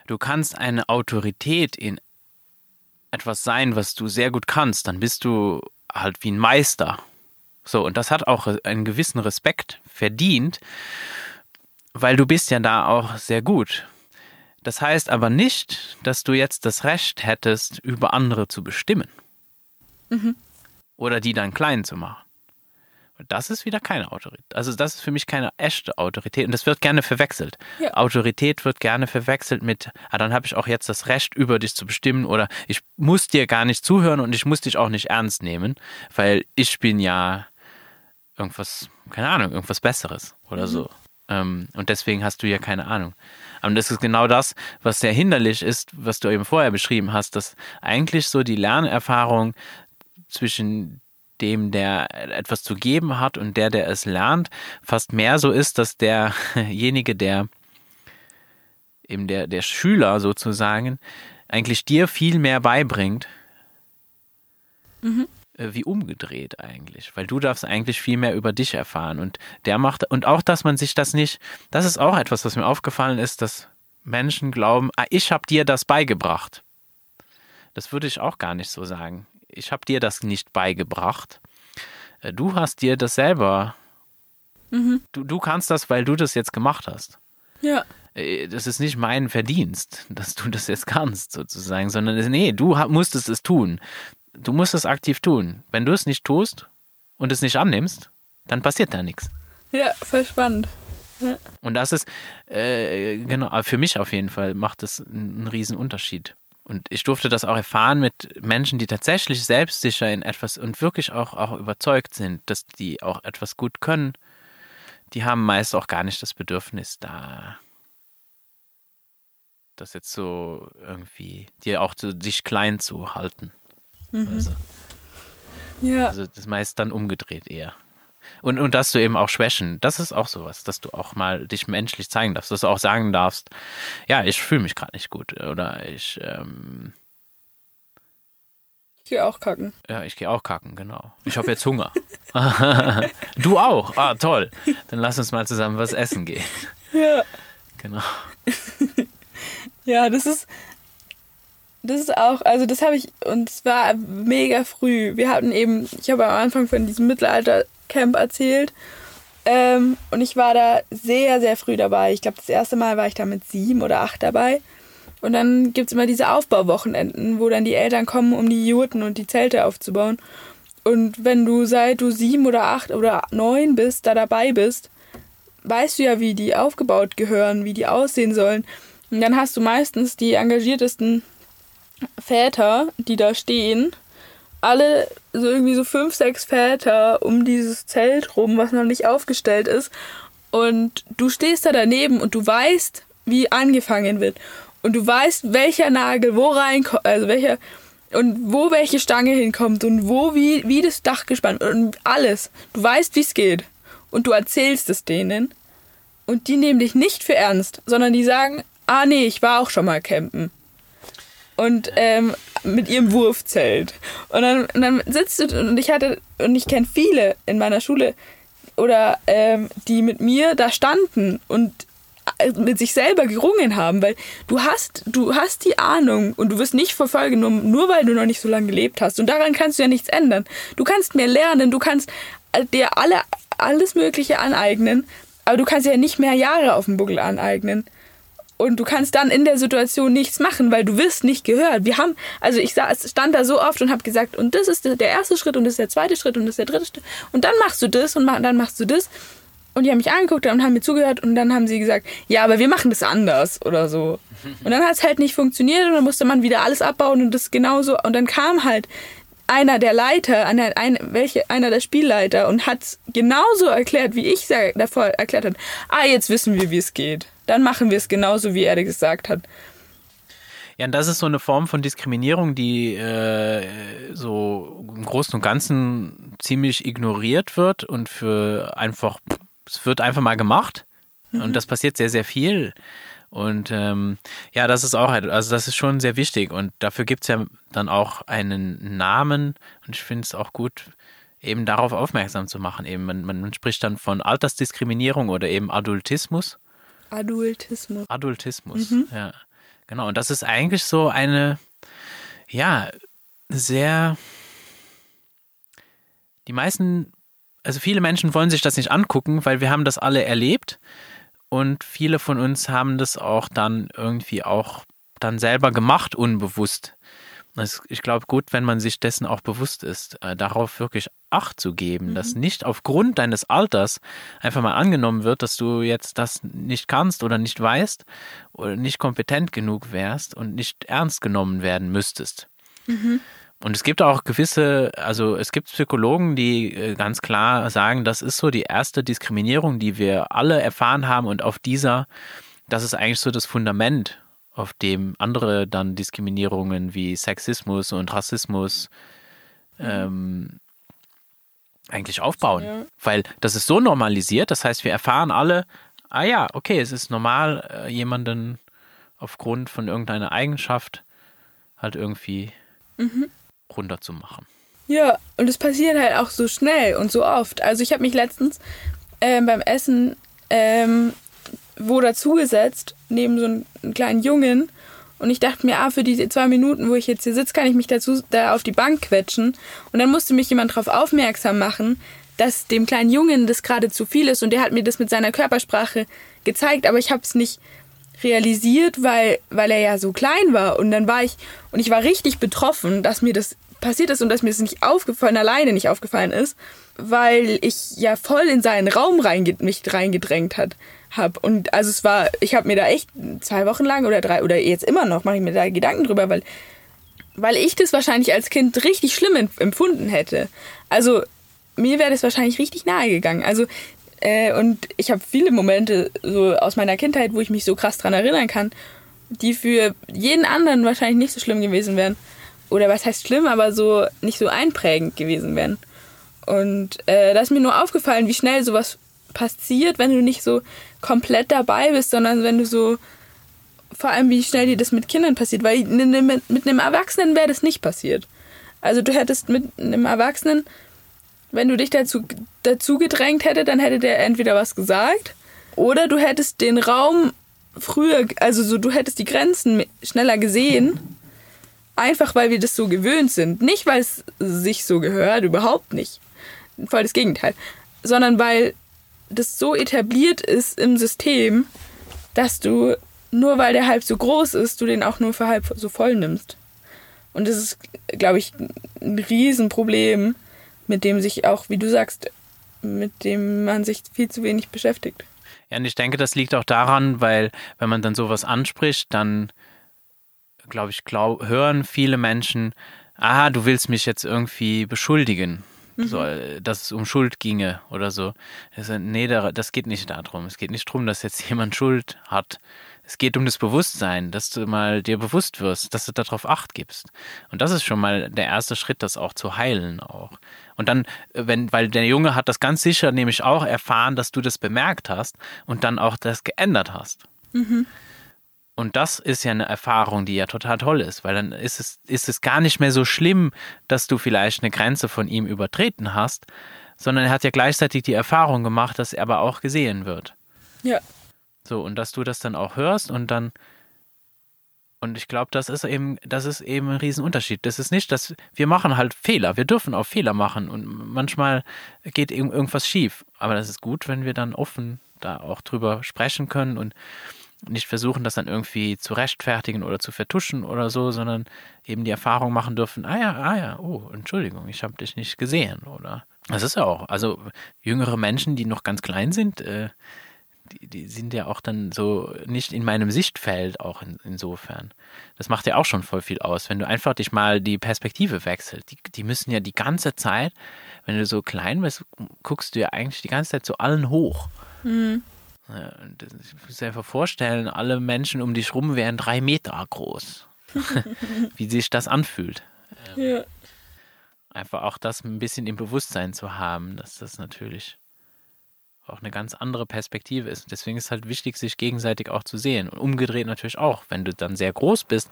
du kannst eine Autorität in etwas sein, was du sehr gut kannst, dann bist du halt wie ein Meister. So, und das hat auch einen gewissen Respekt verdient, weil du bist ja da auch sehr gut. Das heißt aber nicht, dass du jetzt das Recht hättest, über andere zu bestimmen. Mhm. Oder die dann klein zu machen. Das ist wieder keine Autorität. Also das ist für mich keine echte Autorität und das wird gerne verwechselt. Ja. Autorität wird gerne verwechselt mit, ah, dann habe ich auch jetzt das Recht, über dich zu bestimmen oder ich muss dir gar nicht zuhören und ich muss dich auch nicht ernst nehmen, weil ich bin ja irgendwas, keine Ahnung, irgendwas Besseres oder so. Ähm, und deswegen hast du ja keine Ahnung. Und das ist genau das, was sehr hinderlich ist, was du eben vorher beschrieben hast, dass eigentlich so die Lernerfahrung zwischen dem, der etwas zu geben hat und der, der es lernt, fast mehr so ist, dass derjenige, der eben der, der Schüler sozusagen, eigentlich dir viel mehr beibringt, äh, wie umgedreht eigentlich, weil du darfst eigentlich viel mehr über dich erfahren und der macht und auch, dass man sich das nicht, das ist auch etwas, was mir aufgefallen ist, dass Menschen glauben, ah, ich habe dir das beigebracht. Das würde ich auch gar nicht so sagen. Ich habe dir das nicht beigebracht. Äh, Du hast dir das selber. Du, du kannst das, weil du das jetzt gemacht hast. Ja. Äh, Das ist nicht mein Verdienst, <laughs> dass du das jetzt kannst, sozusagen, sondern nee, du musstest es tun. Du musst es aktiv tun. Wenn du es nicht tust und es nicht annimmst, dann passiert da nichts. Ja, voll spannend. Und das ist, äh, genau, für mich auf jeden Fall macht das einen riesen Unterschied. Und ich durfte das auch erfahren mit Menschen, die tatsächlich selbstsicher in etwas und wirklich auch, auch überzeugt sind, dass die auch etwas gut können. Die haben meist auch gar nicht das Bedürfnis, da das jetzt so irgendwie, dir auch zu, sich klein zu halten. Also, Ja. also das ist meist dann umgedreht eher. Und, und dass du eben auch Schwächen, das ist auch sowas, dass du auch mal dich menschlich zeigen darfst, dass du auch sagen darfst, ja, ich fühle mich gerade nicht gut oder ich, ähm, Ich gehe auch kacken. ja, ich gehe auch kacken, genau. Ich habe jetzt Hunger. <laughs> du auch? Ah, toll. Dann lass uns mal zusammen was essen gehen. Ja. Genau. <laughs> Ja, das ist. Das ist auch, also das habe ich, und es war mega früh. Wir hatten eben, ich habe am Anfang von diesem Mittelalter-Camp erzählt. Ähm, und ich war da sehr, sehr früh dabei. Ich glaube, das erste Mal war ich da mit sieben oder acht dabei. Und dann gibt es immer diese Aufbauwochenenden, wo dann die Eltern kommen, um die Jurten und die Zelte aufzubauen. Und wenn du seit du sieben oder acht oder neun bist, da dabei bist, weißt du ja, wie die aufgebaut gehören, wie die aussehen sollen. Und dann hast du meistens die engagiertesten Väter, die da stehen. Alle so irgendwie so fünf, sechs Väter um dieses Zelt rum, was noch nicht aufgestellt ist. Und du stehst da daneben und du weißt, wie angefangen wird. Und du weißt, welcher Nagel wo reinkommt, also welcher, und wo welche Stange hinkommt und wo wie, wie das Dach gespannt wird und alles. Du weißt, wie es geht. Und du erzählst es denen. Und die nehmen dich nicht für ernst, sondern die sagen, ah nee, ich war auch schon mal campen. Und ähm, mit ihrem Wurfzelt. Und dann, und dann sitzt du und ich hatte, und ich kenne viele in meiner Schule, oder ähm, die mit mir da standen und äh, mit sich selber gerungen haben, weil du hast, du hast die Ahnung und du wirst nicht verfolgen, nur, nur weil du noch nicht so lange gelebt hast. Und daran kannst du ja nichts ändern. Du kannst mehr lernen, du kannst äh, dir alle, alles Mögliche aneignen, aber du kannst ja nicht mehr Jahre auf dem Buckel aneignen. Und du kannst dann in der Situation nichts machen, weil du wirst nicht gehört. Wir haben, also ich stand da so oft und habe gesagt, und das ist der erste Schritt und das ist der zweite Schritt und das ist der dritte Schritt. Und dann machst du das und dann machst du das. Und die haben mich angeguckt und haben mir zugehört und dann haben sie gesagt, ja, aber wir machen das anders oder so. <laughs> Und dann hat es halt nicht funktioniert und dann musste man wieder alles abbauen und das genauso. Und dann kam halt einer der Leiter, einer, ein, welche, einer der Spielleiter und hat genauso erklärt, wie ich davor erklärt hat. Ah, jetzt wissen wir, wie es geht. Dann machen wir es genauso, wie er gesagt hat. Ja, und das ist so eine Form von Diskriminierung, die äh, so im Großen und Ganzen ziemlich ignoriert wird und für einfach, es wird einfach mal gemacht. Und das passiert sehr, sehr viel. Und ähm, ja, das ist auch, halt- also das ist schon sehr wichtig. Und dafür gibt es ja dann auch einen Namen. Und ich finde es auch gut, eben darauf aufmerksam zu machen. Eben, man, man spricht dann von Altersdiskriminierung oder eben Adultismus. Adultismus. Adultismus, ja. Genau, und das ist eigentlich so eine, ja, sehr, die meisten, also viele Menschen wollen sich das nicht angucken, weil wir haben das alle erlebt und viele von uns haben das auch dann irgendwie auch dann selber gemacht, unbewusst. Es, ich glaube, gut, wenn man sich dessen auch bewusst ist, äh, darauf wirklich Acht zu geben, mhm. dass nicht aufgrund deines Alters einfach mal angenommen wird, dass du jetzt das nicht kannst oder nicht weißt oder nicht kompetent genug wärst und nicht ernst genommen werden müsstest. Mhm. Und es gibt auch gewisse, also es gibt Psychologen, die äh, ganz klar sagen, das ist so die erste Diskriminierung, die wir alle erfahren haben und auf dieser, das ist eigentlich so das Fundament auf dem andere dann Diskriminierungen wie Sexismus und Rassismus mhm. ähm, eigentlich aufbauen. Ja. Weil das ist so normalisiert, das heißt, wir erfahren alle, ah ja, okay, es ist normal, äh, jemanden aufgrund von irgendeiner Eigenschaft halt irgendwie mhm. runterzumachen. Ja, und es passiert halt auch so schnell und so oft. Also ich habe mich letztens ähm, beim Essen ähm, wo dazugesetzt, neben so einem kleinen Jungen. Und ich dachte mir, ah, für die zwei Minuten, wo ich jetzt hier sitze, kann ich mich dazu da auf die Bank quetschen. Und dann musste mich jemand darauf aufmerksam machen, dass dem kleinen Jungen das gerade zu viel ist. Und der hat mir das mit seiner Körpersprache gezeigt, aber ich habe es nicht realisiert, weil, weil er ja so klein war. Und dann war ich, und ich war richtig betroffen, dass mir das passiert ist und dass mir das nicht aufgefallen, alleine nicht aufgefallen ist, weil ich ja voll in seinen Raum reinge mich reingedrängt hat habe. Und also es war, ich habe mir da echt zwei Wochen lang oder drei oder jetzt immer noch mache ich mir da Gedanken drüber, weil weil ich das wahrscheinlich als Kind richtig schlimm empfunden hätte. Also mir wäre das wahrscheinlich richtig nahe gegangen. Also äh, und ich habe viele Momente so aus meiner Kindheit, wo ich mich so krass dran erinnern kann, die für jeden anderen wahrscheinlich nicht so schlimm gewesen wären. Oder was heißt schlimm, aber so nicht so einprägend gewesen wären. Und äh, da ist mir nur aufgefallen, wie schnell sowas passiert, wenn du nicht so komplett dabei bist, sondern wenn du so, vor allem wie schnell dir das mit Kindern passiert, weil mit, einem Erwachsenen wäre das nicht passiert. Also du hättest mit einem Erwachsenen, wenn du dich dazu, dazu gedrängt hätte, dann hätte der entweder was gesagt oder du hättest den Raum früher, also so, du hättest die Grenzen schneller gesehen, einfach weil wir das so gewöhnt sind. Nicht, weil es sich so gehört, überhaupt nicht. Voll das Gegenteil. Sondern weil das so etabliert ist im System, dass du nur weil der halb so groß ist, du den auch nur für halb so voll nimmst. Und das ist, glaube ich, ein Riesenproblem, mit dem sich auch, wie du sagst, mit dem man sich viel zu wenig beschäftigt. Ja, und ich denke, das liegt auch daran, weil wenn man dann sowas anspricht, dann, glaube ich, glaub, hören viele Menschen, aha, du willst mich jetzt irgendwie beschuldigen mhm. so, dass es um Schuld ginge oder so. Also, nee, das geht nicht darum. Es geht nicht darum, dass jetzt <laughs> jemand Schuld hat. Es geht um das Bewusstsein, dass du mal dir bewusst wirst, dass du darauf Acht gibst. Und das ist schon mal der erste Schritt, das auch zu heilen auch. Und dann, wenn, weil der Junge hat das ganz sicher nämlich auch erfahren, dass du das bemerkt hast und dann auch das geändert hast. Mhm. Und das ist ja eine Erfahrung, die ja total toll ist, weil dann ist es, ist es gar nicht mehr so schlimm, dass du vielleicht eine Grenze von ihm übertreten hast, sondern er hat ja gleichzeitig die Erfahrung gemacht, dass er aber auch gesehen wird. Ja. So, und dass du das dann auch hörst und dann, und ich glaube, das ist eben, das ist eben ein Riesenunterschied. Das ist nicht, dass wir machen halt Fehler. Wir dürfen auch Fehler machen und manchmal geht irgendwas schief. Aber das ist gut, wenn wir dann offen da auch drüber sprechen können und nicht versuchen, das dann irgendwie zu rechtfertigen oder zu vertuschen oder so, sondern eben die Erfahrung machen dürfen, ah ja, ah ja, oh, Entschuldigung, ich habe dich nicht gesehen oder das ist ja auch, also jüngere Menschen, die noch ganz klein sind, äh, die, die, sind ja auch dann so nicht in meinem Sichtfeld auch in, insofern. Das macht ja auch schon voll viel aus, wenn du einfach dich mal die Perspektive wechselst. Die, die müssen ja die ganze Zeit, wenn du so klein bist, guckst du ja eigentlich die ganze Zeit zu allen hoch. Mhm. Ich muss einfach vorstellen, alle Menschen um dich rum wären drei Meter groß. <laughs> Wie sich das anfühlt. Ja. Einfach auch das ein bisschen im Bewusstsein zu haben, dass das natürlich auch eine ganz andere Perspektive ist. Deswegen ist es halt wichtig, sich gegenseitig auch zu sehen. Und umgedreht natürlich auch. Wenn du dann sehr groß bist,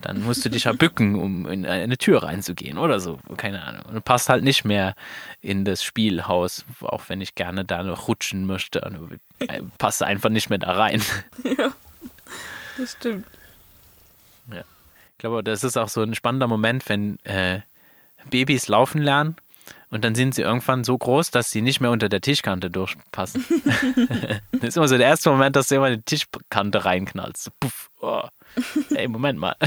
dann musst du dich ja <laughs> bücken, um in eine Tür reinzugehen oder so. Keine Ahnung. Und du passt halt nicht mehr in das Spielhaus, auch wenn ich gerne da noch rutschen möchte. Äh, passt einfach nicht mehr da rein. <laughs> Ja, das stimmt. Ja. Ich glaube, das ist auch so ein spannender Moment, wenn äh, Babys laufen lernen und dann sind sie irgendwann so groß, dass sie nicht mehr unter der Tischkante durchpassen. <laughs> das ist immer so der erste Moment, dass du immer in die Tischkante reinknallst. Puff, oh. Ey, Moment mal. <laughs>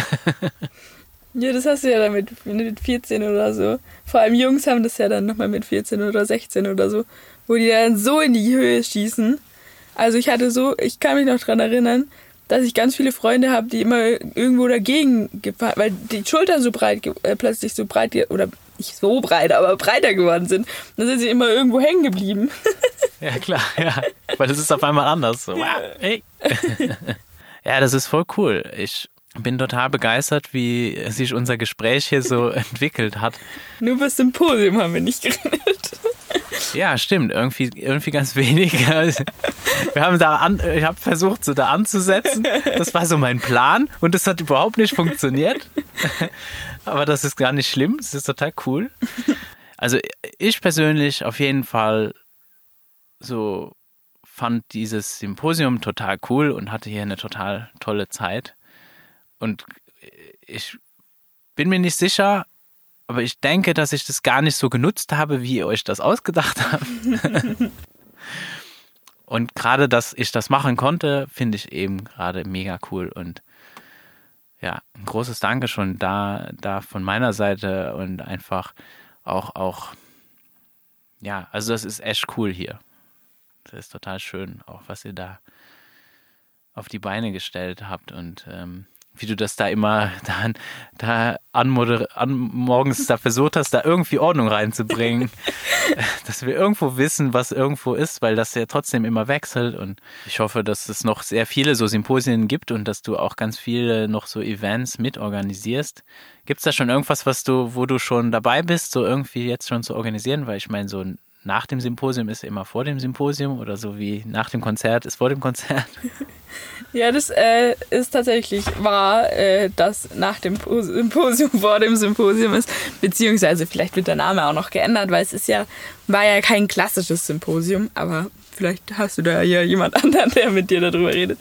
Ja, das hast du ja dann mit, mit 14 oder so. Vor allem Jungs haben das ja dann nochmal mit 14 oder 16 oder so, wo die dann so in die Höhe schießen. Also ich hatte so, ich kann mich noch dran erinnern, dass ich ganz viele Freunde habe, die immer irgendwo dagegen gefahren, weil die Schultern so breit, äh, plötzlich so breit, oder nicht so breit, aber breiter geworden sind. dann sind sie immer irgendwo hängen geblieben. <laughs> ja, klar, ja. Weil es ist auf einmal anders. So, wow, hey. <laughs> ja, das ist voll cool. Ich bin total begeistert, wie sich unser Gespräch hier so <laughs> entwickelt hat. Nur bis Symposium haben wir nicht geredet. Ja, stimmt. Irgendwie, irgendwie ganz <laughs> wenig. Wir haben da an, ich habe versucht, so da anzusetzen. Das war so mein Plan und das hat überhaupt nicht funktioniert. <laughs> Aber das ist gar nicht schlimm. Das ist total cool. Also ich persönlich auf jeden Fall so fand dieses Symposium total cool und hatte hier eine total tolle Zeit. Und ich bin mir nicht sicher, aber ich denke, dass ich das gar nicht so genutzt habe, wie ihr euch das ausgedacht habt. <laughs> und gerade, dass ich das machen konnte, finde ich eben gerade mega cool. Und ja, ein großes Dankeschön da, da von meiner Seite und einfach auch, auch, ja, also das ist echt cool hier. Das ist total schön, auch was ihr da auf die Beine gestellt habt und ähm, wie du das da immer <laughs> dann da anmoder an morgens da versucht hast, da irgendwie Ordnung reinzubringen, <laughs> dass wir irgendwo wissen, was irgendwo ist, weil das ja trotzdem immer wechselt und ich hoffe, dass es noch sehr viele so Symposien gibt und dass du auch ganz viele noch so Events mitorganisierst. Gibt es da schon irgendwas, was du, wo du schon dabei bist, so irgendwie jetzt schon zu organisieren? Weil ich meine, so nach dem Symposium ist immer vor dem Symposium oder so wie nach dem Konzert ist vor dem Konzert. <laughs> Ja, das äh, ist tatsächlich wahr, äh, dass nach dem Symposium <laughs> vor dem Symposium ist, beziehungsweise vielleicht wird der Name auch noch geändert, weil es ist ja, war ja kein klassisches Symposium, aber vielleicht hast du da ja jemand <laughs> anderen, der mit dir darüber redet.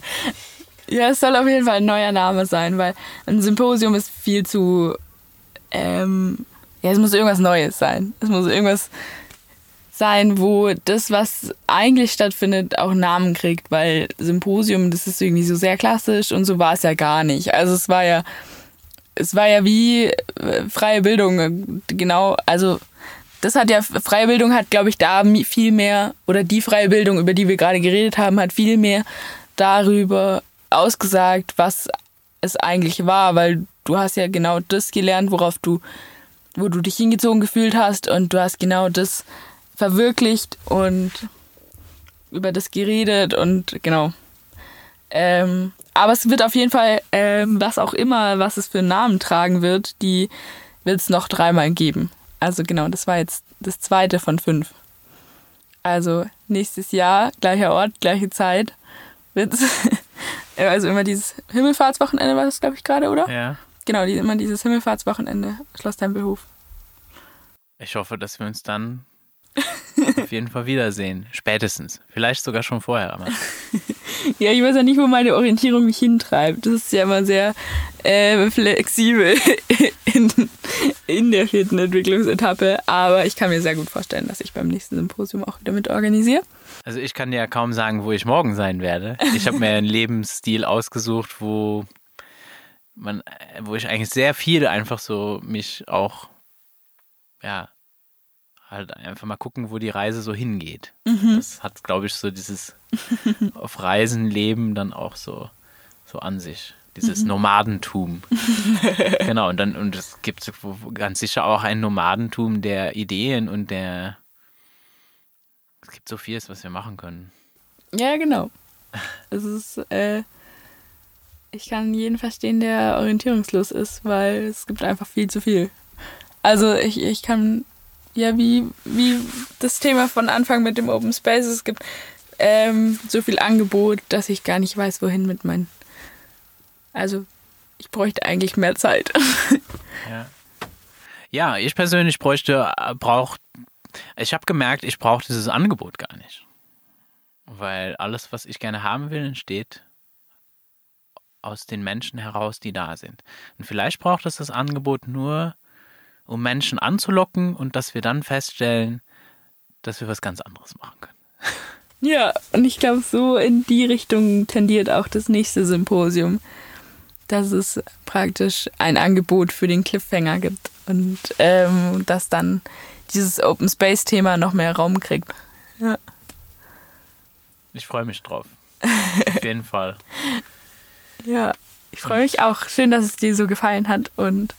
Ja, es soll auf jeden Fall ein neuer Name sein, weil ein Symposium ist viel zu, ähm, ja, es muss irgendwas Neues sein. Es muss irgendwas sein, wo das, was eigentlich stattfindet, auch Namen kriegt, weil Symposium, das ist irgendwie so sehr klassisch und so war es ja gar nicht. Also es war ja, es war ja wie äh, freie Bildung, genau, also das hat ja, freie Bildung hat, glaube ich, da viel mehr, oder die freie Bildung, über die wir gerade geredet haben, hat viel mehr darüber ausgesagt, was es eigentlich war, weil du hast ja genau das gelernt, worauf du, wo du dich hingezogen gefühlt hast und du hast genau das verwirklicht und über das geredet und genau. Ähm, aber es wird auf jeden Fall, ähm, was auch immer, was es für einen Namen tragen wird, die wird es noch dreimal geben. Also genau, das war jetzt das zweite von fünf. Also nächstes Jahr, gleicher Ort, gleiche Zeit, wird es, <laughs> also immer dieses Himmelfahrtswochenende war das, glaube ich, gerade, oder? Ja. Genau, die, immer dieses Himmelfahrtswochenende, Schloss Tempelhof. Ich hoffe, dass wir uns dann auf jeden Fall wiedersehen. Spätestens. Vielleicht sogar schon vorher. Aber. <laughs> ja, ich weiß ja nicht, wo meine Orientierung mich hintreibt. Das ist ja immer sehr äh, flexibel <laughs> in, in der vierten Entwicklungsetappe. Aber ich kann mir sehr gut vorstellen, dass ich beim nächsten Symposium auch wieder mit organisiere. Also ich kann dir ja kaum sagen, wo ich morgen sein werde. Ich habe mir einen <laughs> Lebensstil ausgesucht, wo man, wo ich eigentlich sehr viel einfach so mich auch ja halt einfach mal gucken, wo die Reise so hingeht. Mhm. Das hat, glaube ich, so dieses <laughs> auf Reisen leben dann auch so, so an sich. Dieses mhm. Nomadentum. <laughs> genau, und dann, und es gibt ganz sicher auch ein Nomadentum der Ideen und der es gibt so vieles, was wir machen können. Ja, genau. Es ist, äh, ich kann jeden verstehen, der orientierungslos ist, weil es gibt einfach viel zu viel. Also ich, ich kann ja, wie, wie das Thema von Anfang mit dem Open Space. Es gibt ähm, so viel Angebot, dass ich gar nicht weiß, wohin mit meinen. Also, ich bräuchte eigentlich mehr Zeit. <laughs> ja. ja, ich persönlich bräuchte, braucht, ich habe gemerkt, ich brauche dieses Angebot gar nicht. Weil alles, was ich gerne haben will, entsteht aus den Menschen heraus, die da sind. Und vielleicht braucht es das Angebot nur um Menschen anzulocken und dass wir dann feststellen, dass wir was ganz anderes machen können. Ja, und ich glaube, so in die Richtung tendiert auch das nächste Symposium. dass es praktisch ein Angebot für den Cliffhanger gibt und ähm, dass dann dieses Open Space Thema noch mehr Raum kriegt. Ja. Ich freue mich drauf. <laughs> Auf jeden Fall. Ja, ich freue mich auch. Schön, dass es dir so gefallen hat und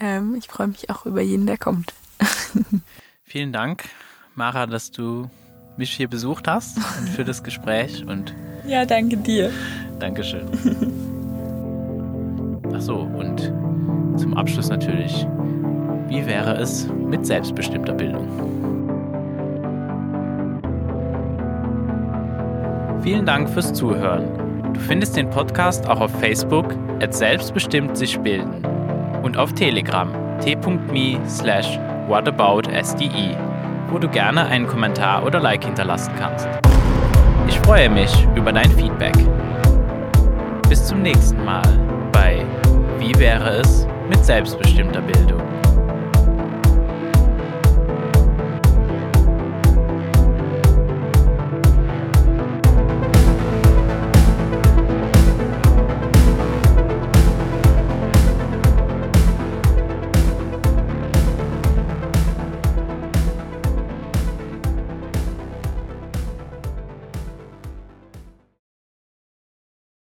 ähm, ich freue mich auch über jeden, der kommt. <laughs> Vielen Dank, Mara, dass du mich hier besucht hast und für das Gespräch und ja, danke dir. Dankeschön. Ach so, und zum Abschluss natürlich, wie wäre es mit selbstbestimmter Bildung? Vielen Dank fürs Zuhören. Du findest den Podcast auch auf Facebook at selbstbestimmt sich bilden und auf Telegram t.me slash whataboutsde, wo du gerne einen Kommentar oder Like hinterlassen kannst. Ich freue mich über dein Feedback. Bis zum nächsten Mal bei Wie wäre es mit selbstbestimmter Bildung?